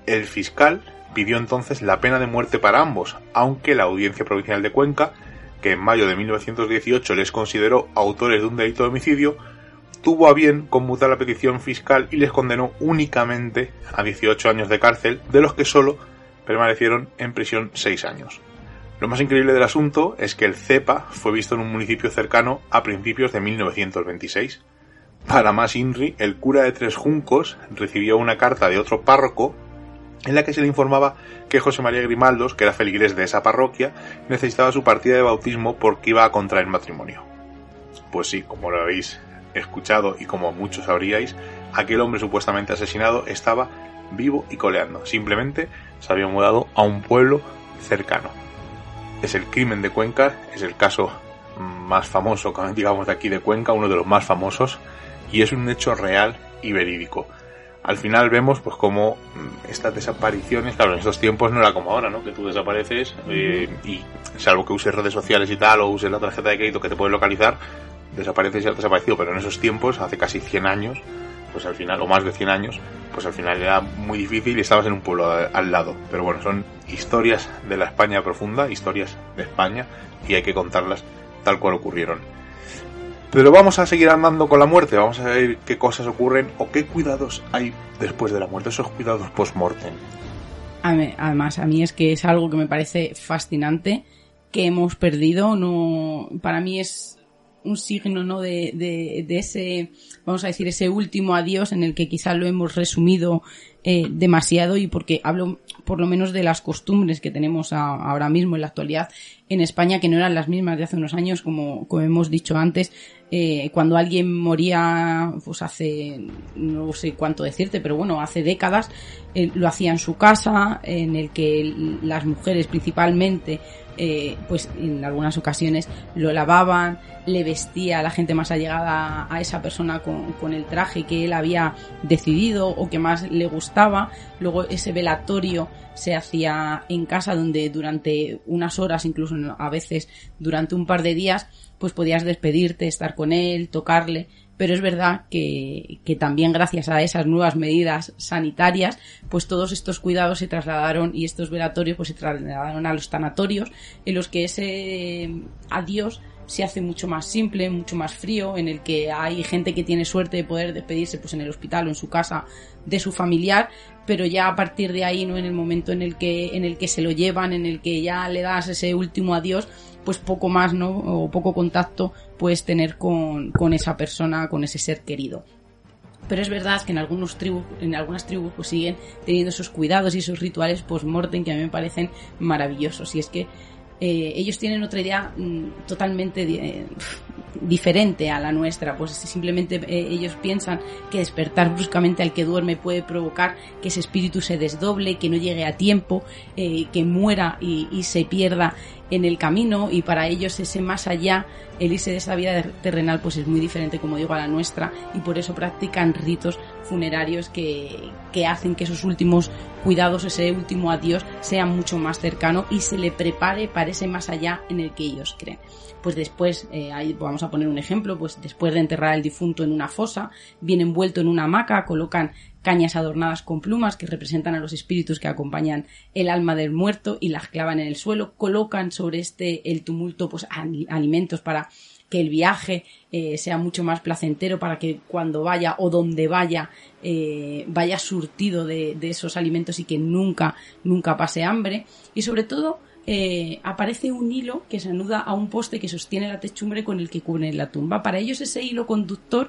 El fiscal pidió entonces la pena de muerte para ambos, aunque la Audiencia Provincial de Cuenca, que en mayo de 1918 les consideró autores de un delito de homicidio, tuvo a bien conmutar la petición fiscal y les condenó únicamente a 18 años de cárcel, de los que solo permanecieron en prisión 6 años. Lo más increíble del asunto es que el CEPA fue visto en un municipio cercano a principios de 1926. Para más INRI, el cura de Tres Juncos recibió una carta de otro párroco en la que se le informaba que José María Grimaldos, que era feligrés de esa parroquia, necesitaba su partida de bautismo porque iba a contraer matrimonio. Pues sí, como lo habéis escuchado y como muchos sabríais, aquel hombre supuestamente asesinado estaba vivo y coleando. Simplemente se había mudado a un pueblo cercano. Es el crimen de Cuenca, es el caso más famoso, *laughs* digamos, de aquí de Cuenca, uno de los más famosos, y es un hecho real y verídico. Al final vemos pues como mm, estas desapariciones, claro, en esos tiempos no era como ahora, ¿no? Que tú desapareces eh, y salvo que uses redes sociales y tal o uses la tarjeta de crédito que te puede localizar, desapareces y has desaparecido, pero en esos tiempos, hace casi 100 años, pues al final, o más de 100 años, pues al final era muy difícil y estabas en un pueblo al lado. Pero bueno, son historias de la España profunda, historias de España, y hay que contarlas tal cual ocurrieron. Pero vamos a seguir andando con la muerte, vamos a ver qué cosas ocurren o qué cuidados hay después de la muerte, esos cuidados post-mortem. Además, a mí es que es algo que me parece fascinante, que hemos perdido, no, para mí es un signo ¿no? de, de, ese, vamos a decir, ese último adiós en el que quizá lo hemos resumido eh, demasiado y porque hablo por lo menos de las costumbres que tenemos ahora mismo en la actualidad en España que no eran las mismas de hace unos años como, como hemos dicho antes. Eh, cuando alguien moría pues hace no sé cuánto decirte pero bueno hace décadas eh, lo hacía en su casa en el que las mujeres principalmente eh, pues en algunas ocasiones lo lavaban, le vestía a la gente más allegada a esa persona con, el traje que él había decidido o que más le gustaba. Luego ese velatorio se hacía en casa donde durante unas horas, incluso a veces durante un par de días, pues podías despedirte, estar con él, tocarle pero es verdad que, que, también gracias a esas nuevas medidas sanitarias, pues todos estos cuidados se trasladaron y estos velatorios pues se trasladaron a los tanatorios, en los que ese adiós se hace mucho más simple, mucho más frío, en el que hay gente que tiene suerte de poder despedirse pues en el hospital o en su casa de su familiar, pero ya a partir de ahí, no en el momento en el que en el que se lo llevan, en el que ya le das ese último adiós, pues poco más, ¿no? O poco contacto puedes tener con, con esa persona, con ese ser querido. Pero es verdad que en algunos tribus, en algunas tribus pues siguen teniendo esos cuidados y esos rituales post-mortem que a mí me parecen maravillosos. Y es que eh, ellos tienen otra idea mm, totalmente eh, diferente a la nuestra, pues simplemente eh, ellos piensan que despertar bruscamente al que duerme puede provocar que ese espíritu se desdoble, que no llegue a tiempo, que muera y, y, se pierda en el camino y para ellos ese más allá, el irse de esa vida terrenal pues es muy diferente como digo a la nuestra y por eso practican ritos funerarios que, que hacen que esos últimos cuidados, ese último adiós sea mucho más cercano y se le prepare para ese más allá en el que ellos creen. Pues después, eh, ahí vamos a poner un ejemplo, pues después de enterrar al difunto en una fosa, viene envuelto en una hamaca, colocan cañas adornadas con plumas que representan a los espíritus que acompañan el alma del muerto y las clavan en el suelo, colocan sobre este el tumulto pues alimentos para que el viaje eh, sea mucho más placentero para que cuando vaya o donde vaya eh, vaya surtido de, esos alimentos y que nunca nunca pase hambre y sobre todo eh, aparece un hilo que se anuda a un poste que sostiene la techumbre con el que cubren la tumba para ellos ese hilo conductor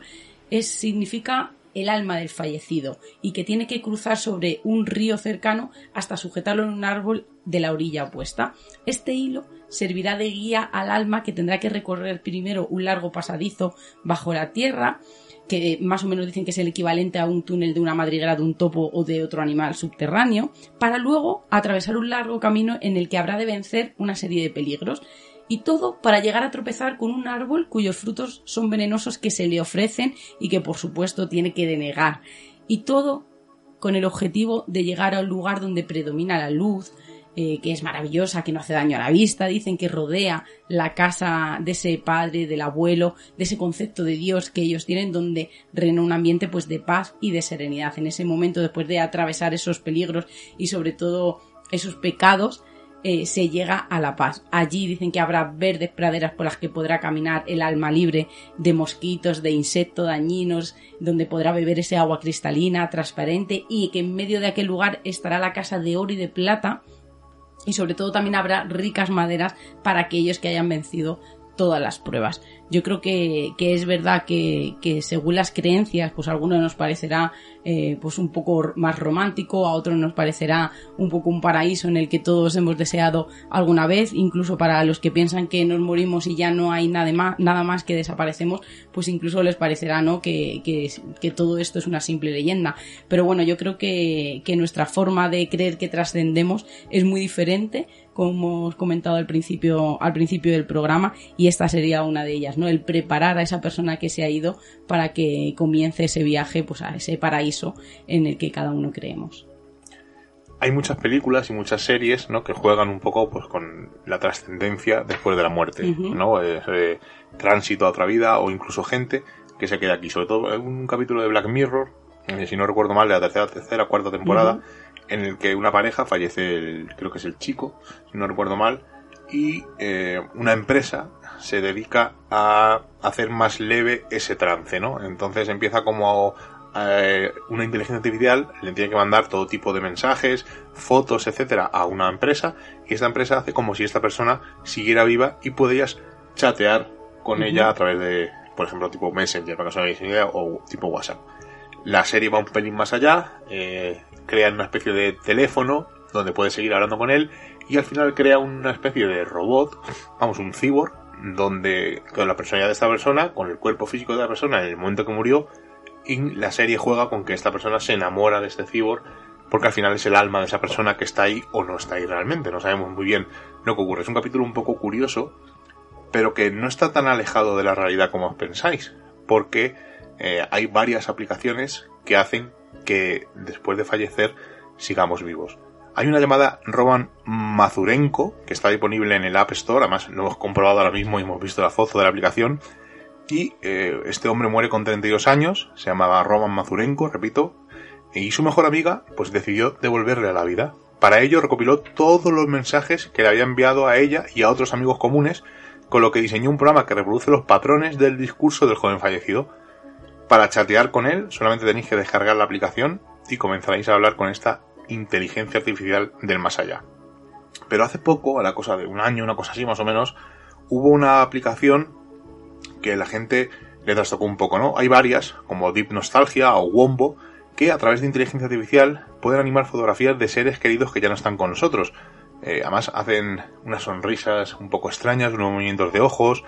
es significa el alma del fallecido y que tiene que cruzar sobre un río cercano hasta sujetarlo en un árbol de la orilla opuesta. Este hilo servirá de guía al alma que tendrá que recorrer primero un largo pasadizo bajo la tierra, que más o menos dicen que es el equivalente a un túnel de una madriguera de un topo o de otro animal subterráneo, para luego atravesar un largo camino en el que habrá de vencer una serie de peligros. Y todo para llegar a tropezar con un árbol cuyos frutos son venenosos que se le ofrecen y que por supuesto tiene que denegar. Y todo con el objetivo de llegar a un lugar donde predomina la luz, eh, que es maravillosa, que no hace daño a la vista, dicen que rodea la casa de ese padre, del abuelo, de ese concepto de Dios que ellos tienen, donde reina un ambiente pues de paz y de serenidad. En ese momento, después de atravesar esos peligros y sobre todo esos pecados, eh, se llega a la paz. Allí dicen que habrá verdes praderas por las que podrá caminar el alma libre de mosquitos, de insectos dañinos, donde podrá beber ese agua cristalina, transparente, y que en medio de aquel lugar estará la casa de oro y de plata, y sobre todo también habrá ricas maderas para aquellos que hayan vencido todas las pruebas. Yo creo que, que es verdad que, que, según las creencias, pues a algunos nos parecerá eh, pues un poco más romántico, a otros nos parecerá un poco un paraíso en el que todos hemos deseado alguna vez, incluso para los que piensan que nos morimos y ya no hay nada más, nada más que desaparecemos, pues incluso les parecerá ¿no? que, que, que todo esto es una simple leyenda. Pero bueno, yo creo que, que nuestra forma de creer que trascendemos es muy diferente como hemos comentado al principio, al principio del programa, y esta sería una de ellas, ¿no? El preparar a esa persona que se ha ido para que comience ese viaje, pues a ese paraíso en el que cada uno creemos. Hay muchas películas y muchas series, ¿no? Que juegan un poco, pues, con la trascendencia después de la muerte, ¿no? Eh, tránsito a otra vida o incluso gente que se queda aquí. Sobre todo en un capítulo de Black Mirror, eh, si no recuerdo mal, de la tercera, tercera, cuarta temporada, en el que una pareja fallece, el, creo que es el chico, si no recuerdo mal, y eh, una empresa se dedica a hacer más leve ese trance, ¿no? Entonces empieza como eh, una inteligencia artificial le tiene que mandar todo tipo de mensajes, fotos, etcétera, a una empresa y esta empresa hace como si esta persona siguiera viva y podías chatear con ella a través de, por ejemplo, tipo Messenger, para que os hagáis idea, o tipo WhatsApp. La serie va un pelín más allá, eh, crean una especie de teléfono donde puedes seguir hablando con él y al final crea una especie de robot, vamos, un cyborg, donde con la personalidad de esta persona, con el cuerpo físico de la persona en el momento que murió, y la serie juega con que esta persona se enamora de este cyborg porque al final es el alma de esa persona que está ahí o no está ahí realmente, no sabemos muy bien lo que ocurre. Es un capítulo un poco curioso, pero que no está tan alejado de la realidad como pensáis, porque eh, hay varias aplicaciones que hacen que después de fallecer sigamos vivos. Hay una llamada Roman Mazurenko que está disponible en el App Store, además lo hemos comprobado ahora mismo y hemos visto la foto de la aplicación. Y eh, este hombre muere con 32 años, se llamaba Roman Mazurenko, repito, y su mejor amiga pues decidió devolverle a la vida. Para ello recopiló todos los mensajes que le había enviado a ella y a otros amigos comunes, con lo que diseñó un programa que reproduce los patrones del discurso del joven fallecido. Para chatear con él solamente tenéis que descargar la aplicación y comenzaréis a hablar con esta inteligencia artificial del más allá. Pero hace poco, a la cosa de un año, una cosa así más o menos, hubo una aplicación que la gente le trastocó un poco, ¿no? Hay varias, como Deep Nostalgia o Wombo, que a través de inteligencia artificial pueden animar fotografías de seres queridos que ya no están con nosotros. Eh, además hacen unas sonrisas un poco extrañas, unos movimientos de ojos,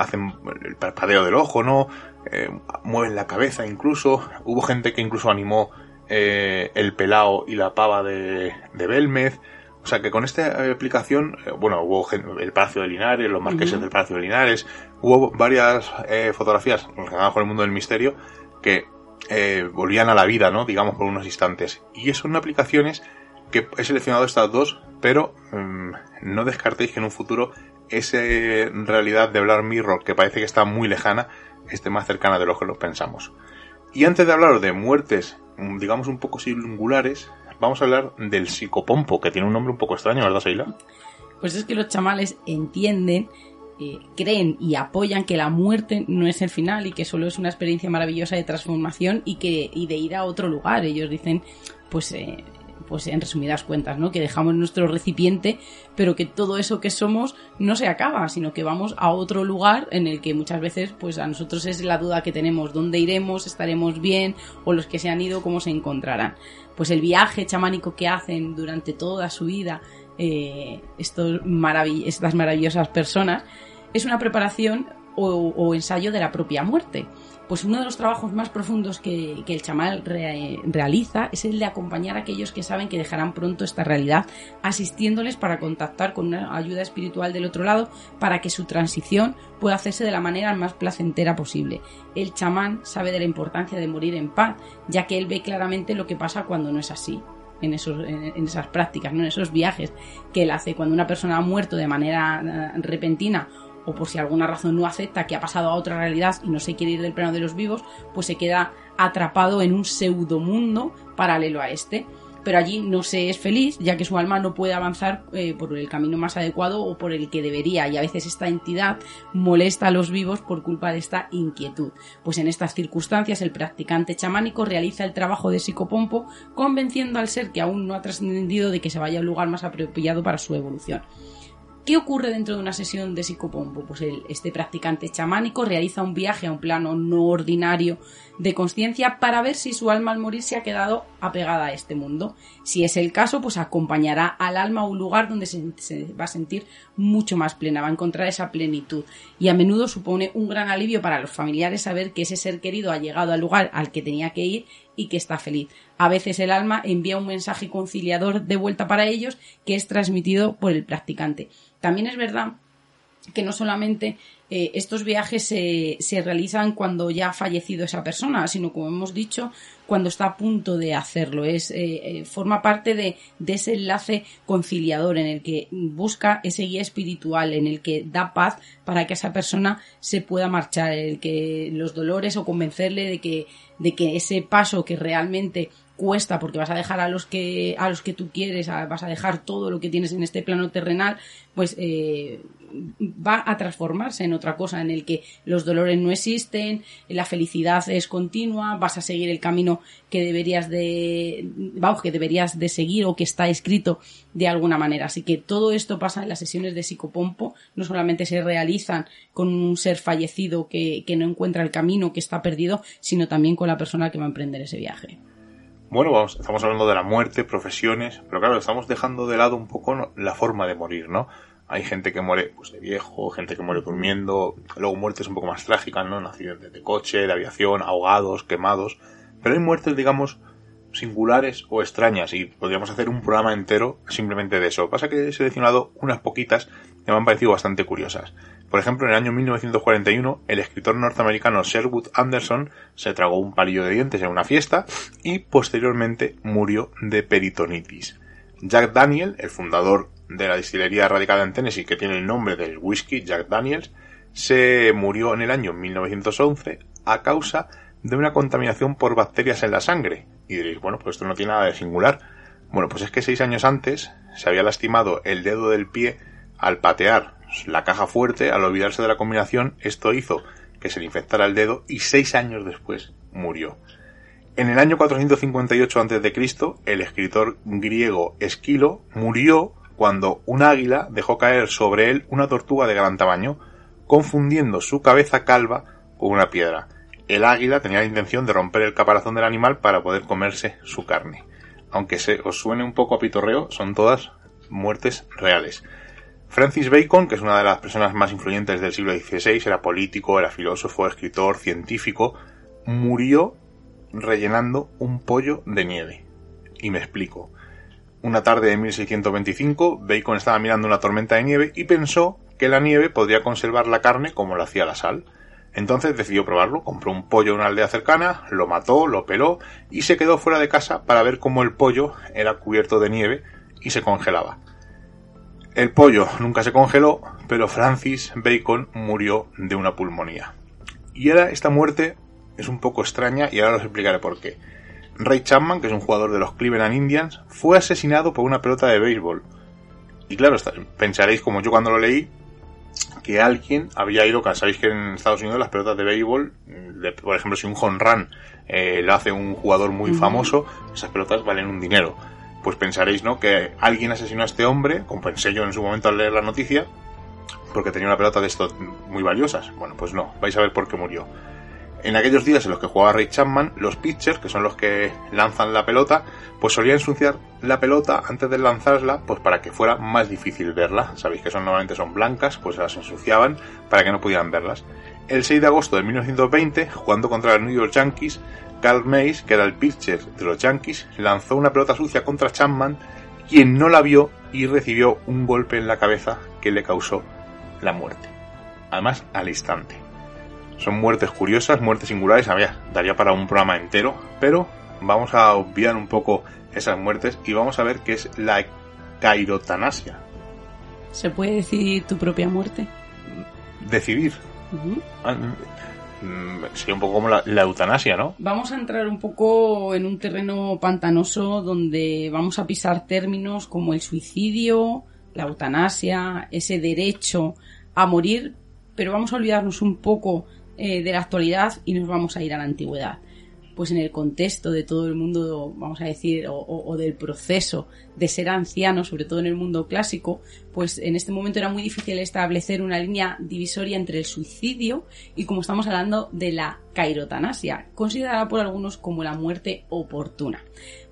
hacen el parpadeo del ojo, ¿no? Eh, mueven la cabeza incluso. Hubo gente que incluso animó eh, el pelao y la pava de, de Belmez. O sea que con esta aplicación, eh, bueno, hubo el Palacio de Linares, los marqueses del Palacio de Linares, hubo varias fotografías relacionadas con el mundo del misterio que volvían a la vida, ¿no? Digamos por unos instantes. Y son aplicaciones que he seleccionado estas dos, pero mm, no descartéis que en un futuro esa realidad de Black Mirror, que parece que está muy lejana, esté más cercana de lo que lo pensamos. Y antes de hablar de muertes, digamos un poco singulares, vamos a hablar del psicopompo, que tiene un nombre un poco extraño, ¿verdad, Seila? Pues es que los chamales entienden, eh, creen y apoyan que la muerte no es el final y que solo es una experiencia maravillosa de transformación y que y de ir a otro lugar. Ellos dicen, pues eh, pues en resumidas cuentas, ¿no? Que dejamos nuestro recipiente, pero que todo eso que somos no se acaba, sino que vamos a otro lugar en el que muchas veces, pues a nosotros es la duda que tenemos, ¿dónde iremos? ¿Estaremos bien? O los que se han ido, ¿cómo se encontrarán? Pues el viaje chamánico que hacen durante toda su vida eh, estos estas maravillosas personas es una preparación o ensayo de la propia muerte pues uno de los trabajos más profundos que, el chamal realiza es el de acompañar a aquellos que saben que dejarán pronto esta realidad, asistiéndoles para contactar con una ayuda espiritual del otro lado para que su transición pueda hacerse de la manera más placentera posible. El chamán sabe de la importancia de morir en paz, ya que él ve claramente lo que pasa cuando no es así. En, esos, en, esas prácticas, ¿no? en esos viajes que él hace cuando una persona ha muerto de manera eh, repentina o por si alguna razón no acepta que ha pasado a otra realidad y no se quiere ir del plano de los vivos, pues se queda atrapado en un pseudomundo paralelo a este. Pero allí no se es feliz, ya que su alma no puede avanzar eh, por el camino más adecuado o por el que debería, y a veces esta entidad molesta a los vivos por culpa de esta inquietud. Pues en estas circunstancias el practicante chamánico realiza el trabajo de psicopompo, convenciendo al ser que aún no ha trascendido de que se vaya al lugar más apropiado para su evolución. ¿Qué ocurre dentro de una sesión de psicopompo? Pues este practicante chamánico realiza un viaje a un plano no ordinario de conciencia para ver si su alma al morir se ha quedado apegada a este mundo. Si es el caso, pues acompañará al alma a un lugar donde se va a sentir mucho más plena, va a encontrar esa plenitud. Y a menudo supone un gran alivio para los familiares saber que ese ser querido ha llegado al lugar al que tenía que ir y que está feliz. A veces el alma envía un mensaje conciliador de vuelta para ellos que es transmitido por el practicante. También es verdad que no solamente eh, estos viajes se, se, realizan cuando ya ha fallecido esa persona, sino como hemos dicho, cuando está a punto de hacerlo. Es, eh, eh, forma parte de, de, ese enlace conciliador en el que busca ese guía espiritual, en el que da paz para que esa persona se pueda marchar, el que los dolores o convencerle de que, de que ese paso que realmente cuesta porque vas a dejar a los que a los que tú quieres vas a dejar todo lo que tienes en este plano terrenal pues eh, va a transformarse en otra cosa en el que los dolores no existen la felicidad es continua vas a seguir el camino que deberías de vamos que deberías de seguir o que está escrito de alguna manera así que todo esto pasa en las sesiones de psicopompo no solamente se realizan con un ser fallecido que, que no encuentra el camino que está perdido sino también con la persona que va a emprender ese viaje bueno, vamos, estamos hablando de la muerte, profesiones, pero claro, estamos dejando de lado un poco la forma de morir, ¿no? Hay gente que muere pues, de viejo, gente que muere durmiendo, luego muertes un poco más trágicas, ¿no? En accidentes de coche, de aviación, ahogados, quemados. Pero hay muertes, digamos, singulares o extrañas y podríamos hacer un programa entero simplemente de eso. Pasa que he seleccionado unas poquitas que me han parecido bastante curiosas. Por ejemplo, en el año 1941, el escritor norteamericano Sherwood Anderson se tragó un palillo de dientes en una fiesta y posteriormente murió de peritonitis. Jack Daniel, el fundador de la distillería radicada en Tennessee que tiene el nombre del whisky Jack Daniels, se murió en el año 1911 a causa de una contaminación por bacterias en la sangre. Y diréis, bueno, pues esto no tiene nada de singular. Bueno, pues es que seis años antes se había lastimado el dedo del pie al patear la caja fuerte, al olvidarse de la combinación, esto hizo que se le infectara el dedo y seis años después murió. En el año 458 a.C., el escritor griego Esquilo murió cuando un águila dejó caer sobre él una tortuga de gran tamaño, confundiendo su cabeza calva con una piedra. El águila tenía la intención de romper el caparazón del animal para poder comerse su carne. Aunque se os suene un poco a pitorreo, son todas muertes reales. Francis Bacon, que es una de las personas más influyentes del siglo XVI, era político, era filósofo, escritor, científico, murió rellenando un pollo de nieve. Y me explico. Una tarde de 1625, Bacon estaba mirando una tormenta de nieve y pensó que la nieve podría conservar la carne como lo hacía la sal. Entonces decidió probarlo, compró un pollo en una aldea cercana, lo mató, lo peló y se quedó fuera de casa para ver cómo el pollo era cubierto de nieve y se congelaba. El pollo nunca se congeló, pero Francis Bacon murió de una pulmonía. Y ahora esta muerte es un poco extraña y ahora os explicaré por qué. Ray Chapman, que es un jugador de los Cleveland Indians, fue asesinado por una pelota de béisbol. Y claro, pensaréis, como yo cuando lo leí, que alguien había ido, sabéis que en Estados Unidos las pelotas de béisbol, por ejemplo, si un home run eh, lo hace un jugador muy famoso, esas pelotas valen un dinero pues pensaréis, ¿no? Que alguien asesinó a este hombre, como pensé yo en su momento al leer la noticia, porque tenía una pelota de estos muy valiosas. Bueno, pues no, vais a ver por qué murió. En aquellos días en los que jugaba Ray Chapman, los pitchers, que son los que lanzan la pelota, pues solían ensuciar la pelota antes de lanzarla, pues para que fuera más difícil verla. Sabéis que son normalmente son blancas, pues las ensuciaban para que no pudieran verlas. El 6 de agosto de 1920, jugando contra los New York Yankees, Carl Mays, que era el pitcher de los Yankees, lanzó una pelota sucia contra Chapman, quien no la vio y recibió un golpe en la cabeza que le causó la muerte. Además, al instante. Son muertes curiosas, muertes singulares, había, daría para un programa entero, pero vamos a obviar un poco esas muertes y vamos a ver qué es la cairotanasia. ¿Se puede decidir tu propia muerte? Decidir. Sería un poco como la, eutanasia, ¿no? Vamos a entrar un poco en un terreno pantanoso donde vamos a pisar términos como el suicidio, la eutanasia, ese derecho a morir, pero vamos a olvidarnos un poco eh, de la actualidad y nos vamos a ir a la antigüedad. pues en el contexto de todo el mundo, vamos a decir, o, del proceso de ser anciano, sobre todo en el mundo clásico, pues en este momento era muy difícil establecer una línea divisoria entre el suicidio y como estamos hablando de la cairotanasia, considerada por algunos como la muerte oportuna.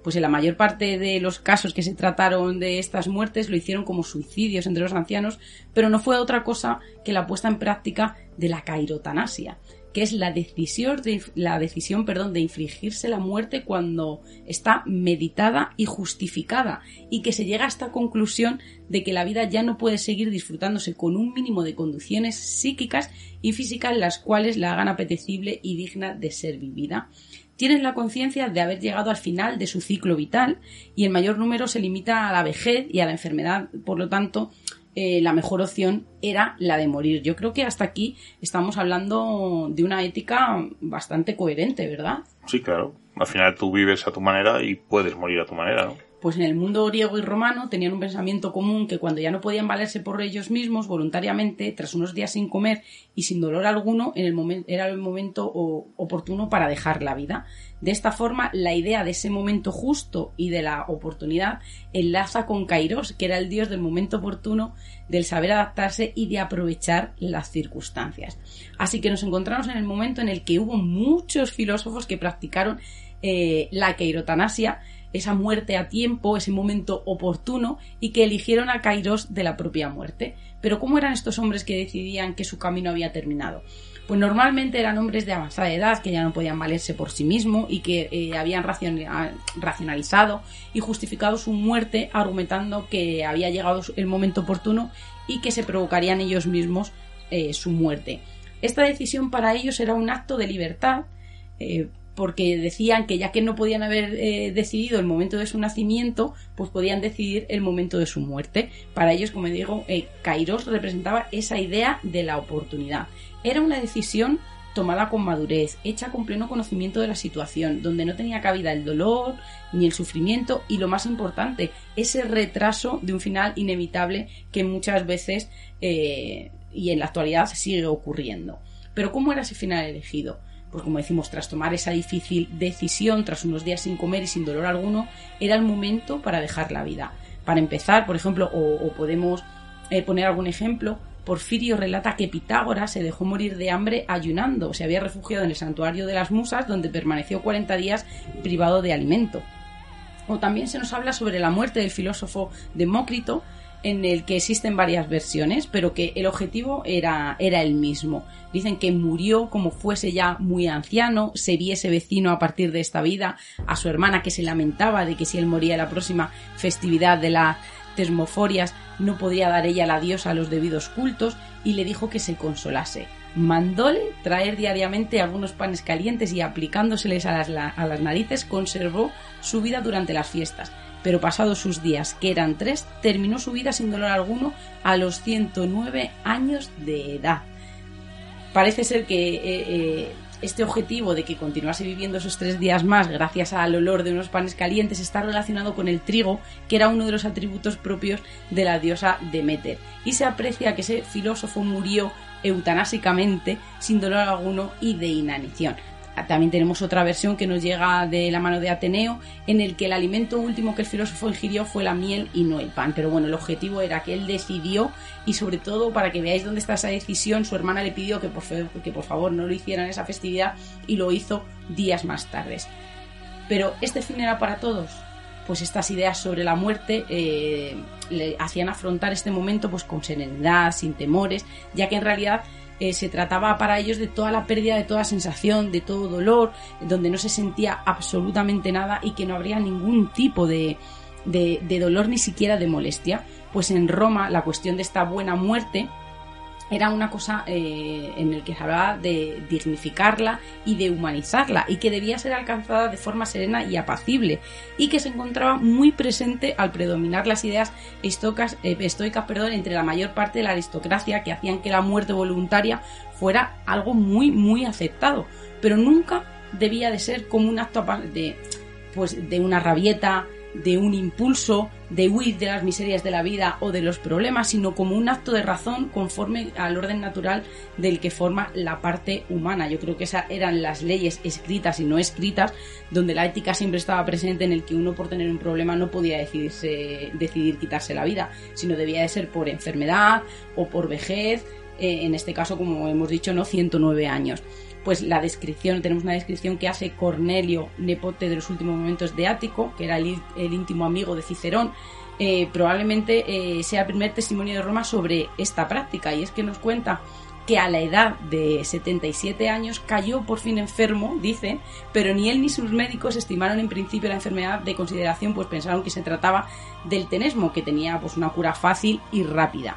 Pues en la mayor parte de los casos que se trataron de estas muertes lo hicieron como suicidios entre los ancianos, pero no fue otra cosa que la puesta en práctica de la cairotanasia que es la decisión, de, la decisión perdón, de infligirse la muerte cuando está meditada y justificada y que se llega a esta conclusión de que la vida ya no puede seguir disfrutándose con un mínimo de condiciones psíquicas y físicas las cuales la hagan apetecible y digna de ser vivida. Tienen la conciencia de haber llegado al final de su ciclo vital y el mayor número se limita a la vejez y a la enfermedad, por lo tanto, eh, la mejor opción era la de morir. Yo creo que hasta aquí estamos hablando de una ética bastante coherente, ¿verdad? Sí, claro. Al final tú vives a tu manera y puedes morir a tu manera, ¿no? Pues en el mundo griego y romano tenían un pensamiento común que cuando ya no podían valerse por ellos mismos voluntariamente, tras unos días sin comer y sin dolor alguno, en el era el momento oportuno para dejar la vida. De esta forma, la idea de ese momento justo y de la oportunidad enlaza con Kairos, que era el dios del momento oportuno, del saber adaptarse y de aprovechar las circunstancias. Así que nos encontramos en el momento en el que hubo muchos filósofos que practicaron eh, la keirotanasia, esa muerte a tiempo, ese momento oportuno, y que eligieron a Kairos de la propia muerte. Pero ¿cómo eran estos hombres que decidían que su camino había terminado? Pues normalmente eran hombres de avanzada edad que ya no podían valerse por sí mismos y que eh, habían racionalizado y justificado su muerte argumentando que había llegado el momento oportuno y que se provocarían ellos mismos eh, su muerte. Esta decisión para ellos era un acto de libertad eh, porque decían que ya que no podían haber eh, decidido el momento de su nacimiento, pues podían decidir el momento de su muerte. Para ellos, como digo, eh, Kairos representaba esa idea de la oportunidad. Era una decisión tomada con madurez, hecha con pleno conocimiento de la situación, donde no tenía cabida el dolor ni el sufrimiento y lo más importante, ese retraso de un final inevitable que muchas veces eh, y en la actualidad sigue ocurriendo. Pero ¿cómo era ese final elegido? Pues como decimos, tras tomar esa difícil decisión, tras unos días sin comer y sin dolor alguno, era el momento para dejar la vida. Para empezar, por ejemplo, o, podemos eh, poner algún ejemplo, Porfirio relata que Pitágoras se dejó morir de hambre ayunando, se había refugiado en el santuario de las musas, donde permaneció 40 días privado de alimento. O también se nos habla sobre la muerte del filósofo Demócrito, en el que existen varias versiones, pero que el objetivo era, era el mismo. Dicen que murió como fuese ya muy anciano, se viese vecino a partir de esta vida, a su hermana que se lamentaba de que si él moría en la próxima festividad de las Tesmoforias no podía dar ella la diosa los debidos cultos y le dijo que se consolase. Mandóle traer diariamente algunos panes calientes y aplicándoseles a las, a las narices conservó su vida durante las fiestas pero pasados sus días, que eran tres, terminó su vida sin dolor alguno a los 109 años de edad. Parece ser que eh, eh, este objetivo de que continuase viviendo esos tres días más gracias al olor de unos panes calientes está relacionado con el trigo, que era uno de los atributos propios de la diosa Demeter. Y se aprecia que ese filósofo murió eutanásicamente, sin dolor alguno y de inanición. También tenemos otra versión que nos llega de la mano de Ateneo, en el que el alimento último que el filósofo ingirió fue la miel y no el pan. Pero bueno, el objetivo era que él decidió y sobre todo para que veáis dónde está esa decisión, su hermana le pidió que por, que por favor no lo hiciera en esa festividad y lo hizo días más tarde. Pero este fin era para todos. Pues estas ideas sobre la muerte eh, le hacían afrontar este momento pues con serenidad, sin temores, ya que en realidad eh, se trataba para ellos de toda la pérdida de toda sensación, de todo dolor, donde no se sentía absolutamente nada y que no habría ningún tipo de, de dolor ni siquiera de molestia. Pues en Roma la cuestión de esta buena muerte era una cosa eh, en el que se hablaba de dignificarla y de humanizarla y que debía ser alcanzada de forma serena y apacible y que se encontraba muy presente al predominar las ideas estoicas, eh, estoicas perdón, entre la mayor parte de la aristocracia que hacían que la muerte voluntaria fuera algo muy muy aceptado. Pero nunca debía de ser como un acto de pues de una rabieta de un impulso de huir de las miserias de la vida o de los problemas, sino como un acto de razón conforme al orden natural del que forma la parte humana. Yo creo que esas eran las leyes escritas y no escritas, donde la ética siempre estaba presente en el que uno por tener un problema no podía decidirse, decidir quitarse la vida, sino debía de ser por enfermedad o por vejez, eh, en este caso, como hemos dicho, no 109 años pues la descripción, tenemos una descripción que hace Cornelio, nepote de los últimos momentos de Ático, que era el, íntimo amigo de Cicerón, eh, probablemente eh, sea el primer testimonio de Roma sobre esta práctica, y es que nos cuenta que a la edad de 77 años cayó por fin enfermo, dice, pero ni él ni sus médicos estimaron en principio la enfermedad de consideración, pues pensaron que se trataba del tenesmo, que tenía pues una cura fácil y rápida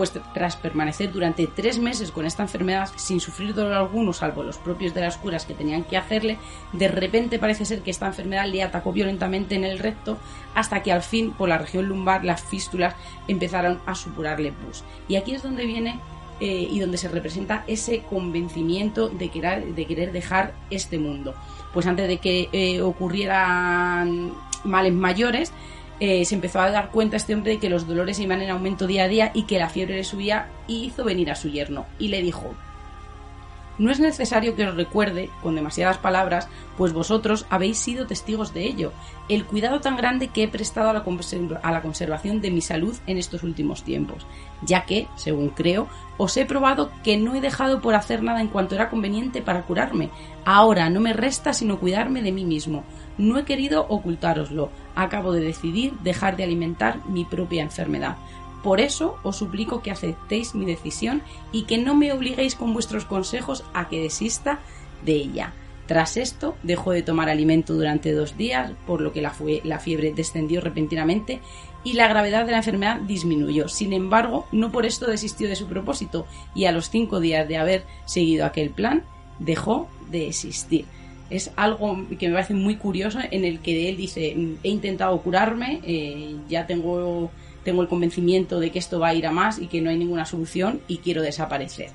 pues tras permanecer durante tres meses con esta enfermedad sin sufrir dolor alguno, salvo los propios de las curas que tenían que hacerle, de repente parece ser que esta enfermedad le atacó violentamente en el recto hasta que al fin por la región lumbar las fístulas empezaron a supurarle pus. Y aquí es donde viene eh, y donde se representa ese convencimiento de querer, de querer dejar este mundo. Pues antes de que eh, ocurrieran males mayores, eh, se empezó a dar cuenta este hombre de que los dolores iban en aumento día a día y que la fiebre le subía y hizo venir a su yerno. Y le dijo no es necesario que os recuerde con demasiadas palabras, pues vosotros habéis sido testigos de ello, el cuidado tan grande que he prestado a la, conservación de mi salud en estos últimos tiempos, ya que, según creo, os he probado que no he dejado por hacer nada en cuanto era conveniente para curarme. Ahora no me resta sino cuidarme de mí mismo. No he querido ocultároslo. Acabo de decidir dejar de alimentar mi propia enfermedad. Por eso os suplico que aceptéis mi decisión y que no me obliguéis con vuestros consejos a que desista de ella. Tras esto, dejó de tomar alimento durante dos días, por lo que la, la, fiebre descendió repentinamente y la gravedad de la enfermedad disminuyó. Sin embargo, no por esto desistió de su propósito y a los cinco días de haber seguido aquel plan, dejó de existir. Es algo que me parece muy curioso en el que él dice, he intentado curarme, eh, ya tengo tengo el convencimiento de que esto va a ir a más y que no hay ninguna solución y quiero desaparecer.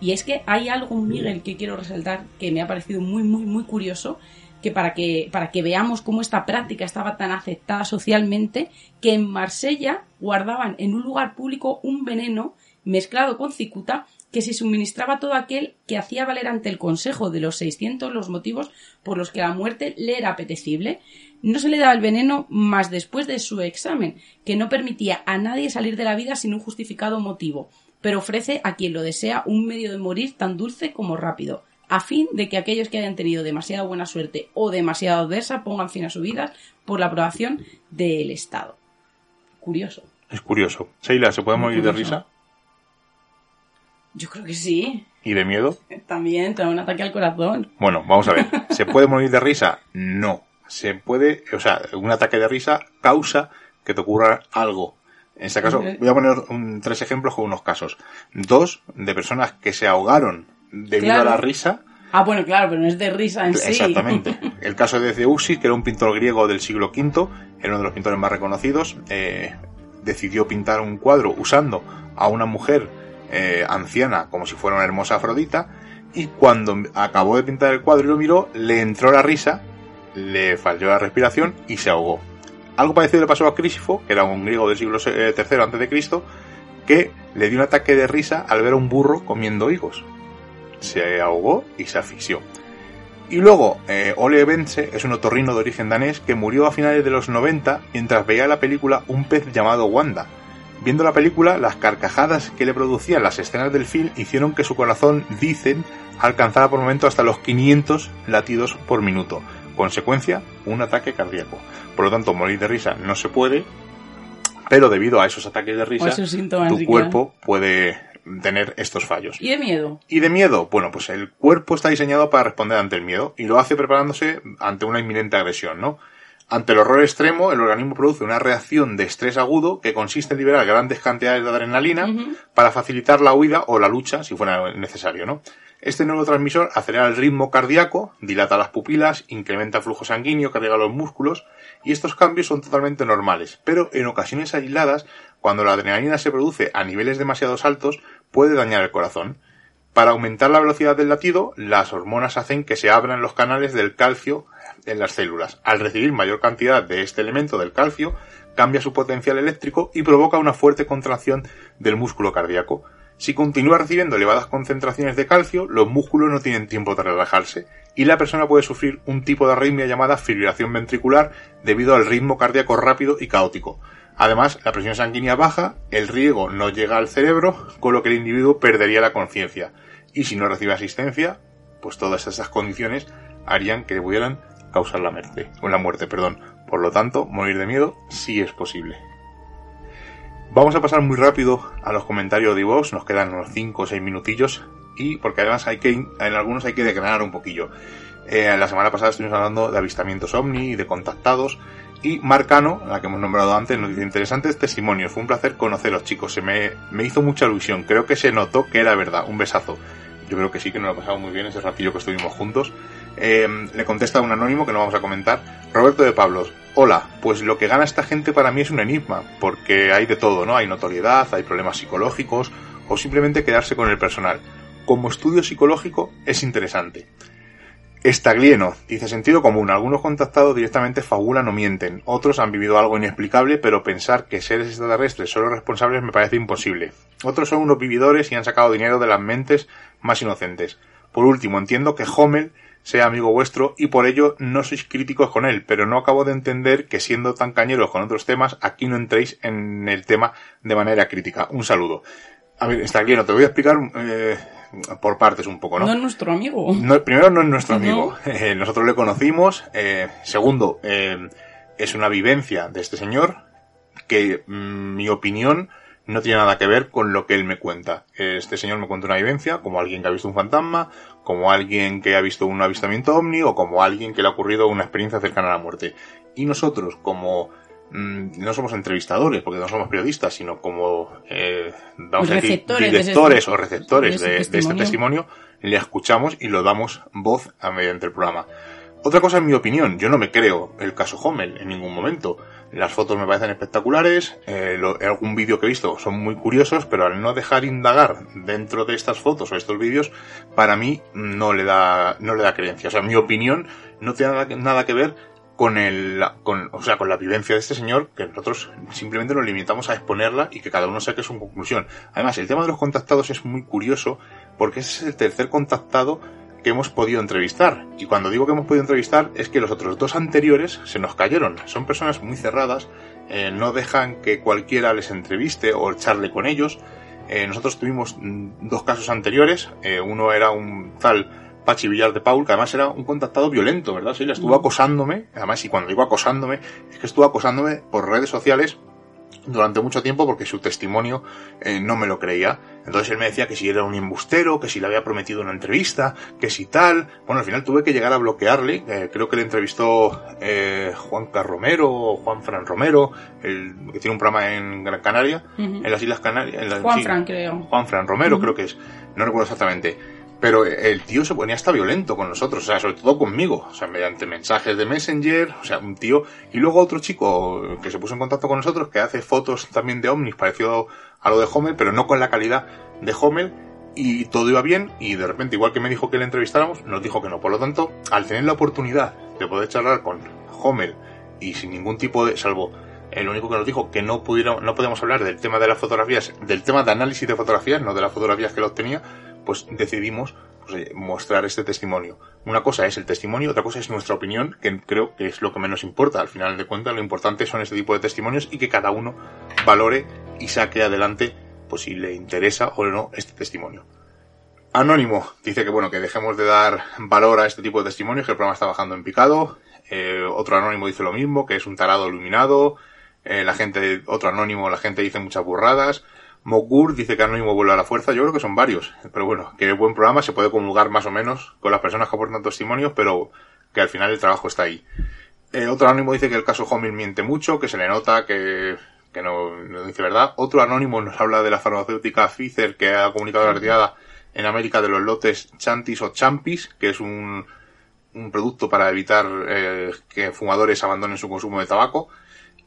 Y es que hay algo, Miguel, que quiero resaltar que me ha parecido muy, muy, muy curioso, que para que, para que veamos cómo esta práctica estaba tan aceptada socialmente, que en Marsella guardaban en un lugar público un veneno mezclado con cicuta que se suministraba todo aquel que hacía valer ante el Consejo de los 600 los motivos por los que la muerte le era apetecible. No se le daba el veneno más después de su examen, que no permitía a nadie salir de la vida sin un justificado motivo, pero ofrece a quien lo desea un medio de morir tan dulce como rápido, a fin de que aquellos que hayan tenido demasiada buena suerte o demasiado adversa pongan fin a su vida por la aprobación del Estado. Curioso. Es curioso. Sheila, ¿se puede morir de risa? Yo creo que sí. ¿Y de miedo? *laughs* También, te da un ataque al corazón. Bueno, vamos a ver. ¿Se puede morir de risa? No. Se puede, o sea, un ataque de risa causa que te ocurra algo. En este caso, voy a poner tres ejemplos con unos casos. Dos de personas que se ahogaron debido a la risa. Ah, bueno, claro, pero no es de risa en sí. Exactamente. *laughs* El caso de Zeusi, que era un pintor griego del siglo V, era uno de los pintores más reconocidos, eh, decidió pintar un cuadro usando a una mujer eh, anciana como si fuera una hermosa Afrodita y cuando acabó de pintar el cuadro y lo miró, le entró la risa, le falló la respiración y se ahogó. Algo parecido le pasó a Crisifo, que era un griego del siglo III eh, Cristo, que le dio un ataque de risa al ver a un burro comiendo higos. Se ahogó y se asfixió. Y luego, eh, Ole Bense es un otorrino de origen danés que murió a finales de los 90 mientras veía la película Un pez llamado Wanda, Viendo la película, las carcajadas que le producían las escenas del film hicieron que su corazón, dicen, alcanzara por momento hasta los 500 latidos por minuto. Consecuencia, un ataque cardíaco. Por lo tanto, morir de risa no se puede, pero debido a esos ataques de risa, tu cuerpo puede tener estos fallos. ¿Y de miedo? ¿Y de miedo? Bueno, pues el cuerpo está diseñado para responder ante el miedo y lo hace preparándose ante una inminente agresión, ¿no? Ante el horror extremo, el organismo produce una reacción de estrés agudo que consiste en liberar grandes cantidades de adrenalina para facilitar la huida o la lucha si fuera necesario, ¿no? Este neurotransmisor acelera el ritmo cardíaco, dilata las pupilas, incrementa el flujo sanguíneo, carga los músculos, y estos cambios son totalmente normales, pero en ocasiones aisladas, cuando la adrenalina se produce a niveles demasiado altos, puede dañar el corazón. Para aumentar la velocidad del latido, las hormonas hacen que se abran los canales del calcio en las células. Al recibir mayor cantidad de este elemento del calcio, cambia su potencial eléctrico y provoca una fuerte contracción del músculo cardíaco. Si continúa recibiendo elevadas concentraciones de calcio, los músculos no tienen tiempo de relajarse y la persona puede sufrir un tipo de arritmia llamada fibrilación ventricular debido al ritmo cardíaco rápido y caótico. Además, la presión sanguínea baja, el riego no llega al cerebro, con lo que el individuo perdería la conciencia. Y si no recibe asistencia, pues todas estas condiciones harían que pudieran causar la muerte, o la muerte, perdón. Por lo tanto, morir de miedo sí es posible. Vamos a pasar muy rápido a los comentarios de vos, nos quedan unos 5 o 6 minutillos y porque además hay que en algunos hay que declarar un poquillo. Eh, la semana pasada estuvimos hablando de avistamientos ovni y de contactados y Marcano, la que hemos nombrado antes, nos dice interesantes testimonios. Fue un placer conoceros, chicos. Se me, me hizo mucha ilusión. Creo que se notó que era verdad. Un besazo. Yo creo que sí, que nos lo ha pasado muy bien ese ratillo que estuvimos juntos. Eh, le contesta un anónimo que no vamos a comentar. Roberto de Pablos. Hola, pues lo que gana esta gente para mí es un enigma, porque hay de todo, ¿no? Hay notoriedad, hay problemas psicológicos, o simplemente quedarse con el personal. Como estudio psicológico es interesante. Estaglieno, dice sentido común. Algunos contactados directamente fabulan o mienten. Otros han vivido algo inexplicable, pero pensar que seres extraterrestres son los responsables me parece imposible. Otros son unos vividores y han sacado dinero de las mentes más inocentes. Por último, entiendo que Hommel sea amigo vuestro y por ello no sois críticos con él, pero no acabo de entender que siendo tan cañeros con otros temas, aquí no entréis en el tema de manera crítica. Un saludo. A ver, Estaglieno, te voy a explicar eh, por partes un poco, ¿no? No es nuestro amigo. No, primero, no es nuestro amigo. *laughs* Eh, nosotros le conocimos. Eh, segundo, eh, es una vivencia de este señor que, mm, mi opinión, no tiene nada que ver con lo que él me cuenta. Este señor me cuenta una vivencia como alguien que ha visto un fantasma, como alguien que ha visto un avistamiento ovni o como alguien que le ha ocurrido una experiencia cercana a la muerte. Y nosotros, como mm, no somos entrevistadores, porque no somos periodistas, sino como, eh, vamos a decir, Receptores de ese- directores o receptores de de, este testimonio. testimonio, le escuchamos y lo damos voz a mediante el programa. Otra cosa en mi opinión, yo no me creo el caso Hommel en ningún momento. Las fotos me parecen espectaculares, eh, algún vídeo que he visto son muy curiosos, pero al no dejar indagar dentro de estas fotos o estos vídeos, para mí no le da, no le da creencia. O sea, mi opinión no tiene nada, que- nada que ver con el, con, o sea, con la vivencia de este señor, que nosotros simplemente nos limitamos a exponerla y que cada uno saque su conclusión. Además, el tema de los contactados es muy curioso porque ese es el tercer contactado que hemos podido entrevistar. Y cuando digo que hemos podido entrevistar es que los otros dos anteriores se nos cayeron. Son personas muy cerradas, eh, no dejan que cualquiera les entreviste o charle con ellos. Eh, nosotros tuvimos mm, dos casos anteriores. Eh, uno era un tal Pachi Villar de Paul, que además era un contactado violento, ¿verdad? Sí, le estuvo acosándome. Además, y cuando digo acosándome, es que estuvo acosándome por redes sociales durante mucho tiempo porque su testimonio eh, no me lo creía. Entonces él me decía que si era un embustero, que si le había prometido una entrevista, que si tal. Bueno, al final tuve que llegar a bloquearle. eh, creo que le entrevistó eh, Juan Romero o Juan Fran Romero, el, que tiene un programa en Gran Canaria, en las Islas Canarias. en Juan sí, Fran, creo. Juan Fran Romero, creo que es. No recuerdo exactamente. Pero el tío se ponía hasta violento con nosotros, o sea, sobre todo conmigo, o sea, mediante mensajes de Messenger, o sea, un tío. Y luego otro chico que se puso en contacto con nosotros, que hace fotos también de ovnis, parecido a lo de Hommel, pero no con la calidad de Hommel, y todo iba bien, y de repente, igual que me dijo que le entrevistáramos, nos dijo que no. Por lo tanto, al tener la oportunidad de poder charlar con Hommel, y sin ningún tipo de, salvo el único que nos dijo que no pudiera, no podíamos hablar del tema de las fotografías, del tema de análisis de fotografías, no de las fotografías que él obtenía, pues decidimos pues, oye, mostrar este testimonio. Una cosa es el testimonio, otra cosa es nuestra opinión, que creo que es lo que menos importa. Al final de cuentas, lo importante son este tipo de testimonios y que cada uno valore y saque adelante, pues si le interesa o no este testimonio. Anónimo dice que bueno, que dejemos de dar valor a este tipo de testimonios, que el programa está bajando en picado. Eh, otro anónimo dice lo mismo, que es un tarado iluminado. Eh, la gente, otro anónimo, la gente dice muchas burradas. Mogur dice que Anónimo vuelve a la fuerza. Yo creo que son varios. Pero bueno, que buen programa se puede comulgar más o menos con las personas que aportan testimonios, pero que al final el trabajo está ahí. Otro anónimo dice que el caso Homil miente mucho, que se le nota que, no dice verdad. Otro anónimo nos habla de la farmacéutica Pfizer que ha comunicado la retirada en América de los lotes Chantis o Champis, que es un, un producto para evitar eh, que fumadores abandonen su consumo de tabaco.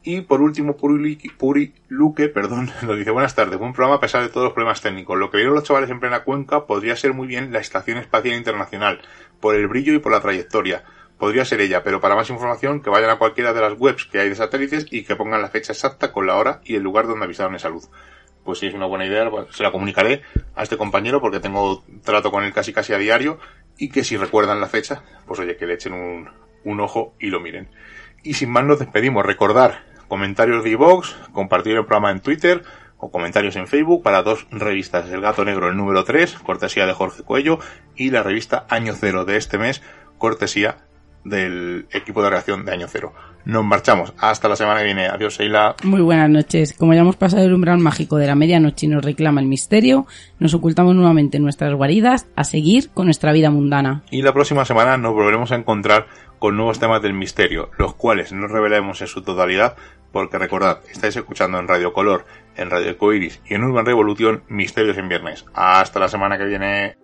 Y por último, Puri, Puri Luque, perdón, *laughs* nos dice buenas tardes, buen programa a pesar de todos los problemas técnicos. Lo que vieron los chavales en plena cuenca podría ser muy bien la Estación Espacial Internacional, por el brillo y por la trayectoria. podría ser ella, pero para más información que vayan a cualquiera de las webs que hay de satélites y que pongan la fecha exacta con la hora y el lugar donde avisaron de salud. Pues si es una buena idea, pues, se la comunicaré a este compañero porque tengo trato con él casi casi a diario y que si recuerdan la fecha, pues oye, que le echen un, un ojo y lo miren. Y sin más nos despedimos. Recordar comentarios de iVox, compartir el programa en Twitter o comentarios en Facebook para dos revistas. El Gato Negro, el número 3, cortesía de Jorge Cuello, y la revista Año Cero de este mes, cortesía del equipo de reacción de Año Cero. Nos marchamos. Hasta la semana que viene. Adiós, Sheila. Muy buenas noches. Como ya hemos pasado el umbral mágico de la medianoche y nos reclama el misterio, nos ocultamos nuevamente en nuestras guaridas a seguir con nuestra vida mundana. Y la próxima semana nos volveremos a encontrar con nuevos temas del misterio, los cuales no revelaremos en su totalidad, porque recordad, estáis escuchando en Radio Color, en Radio Coiris y en Urban Revolución Misterios en Viernes. Hasta la semana que viene.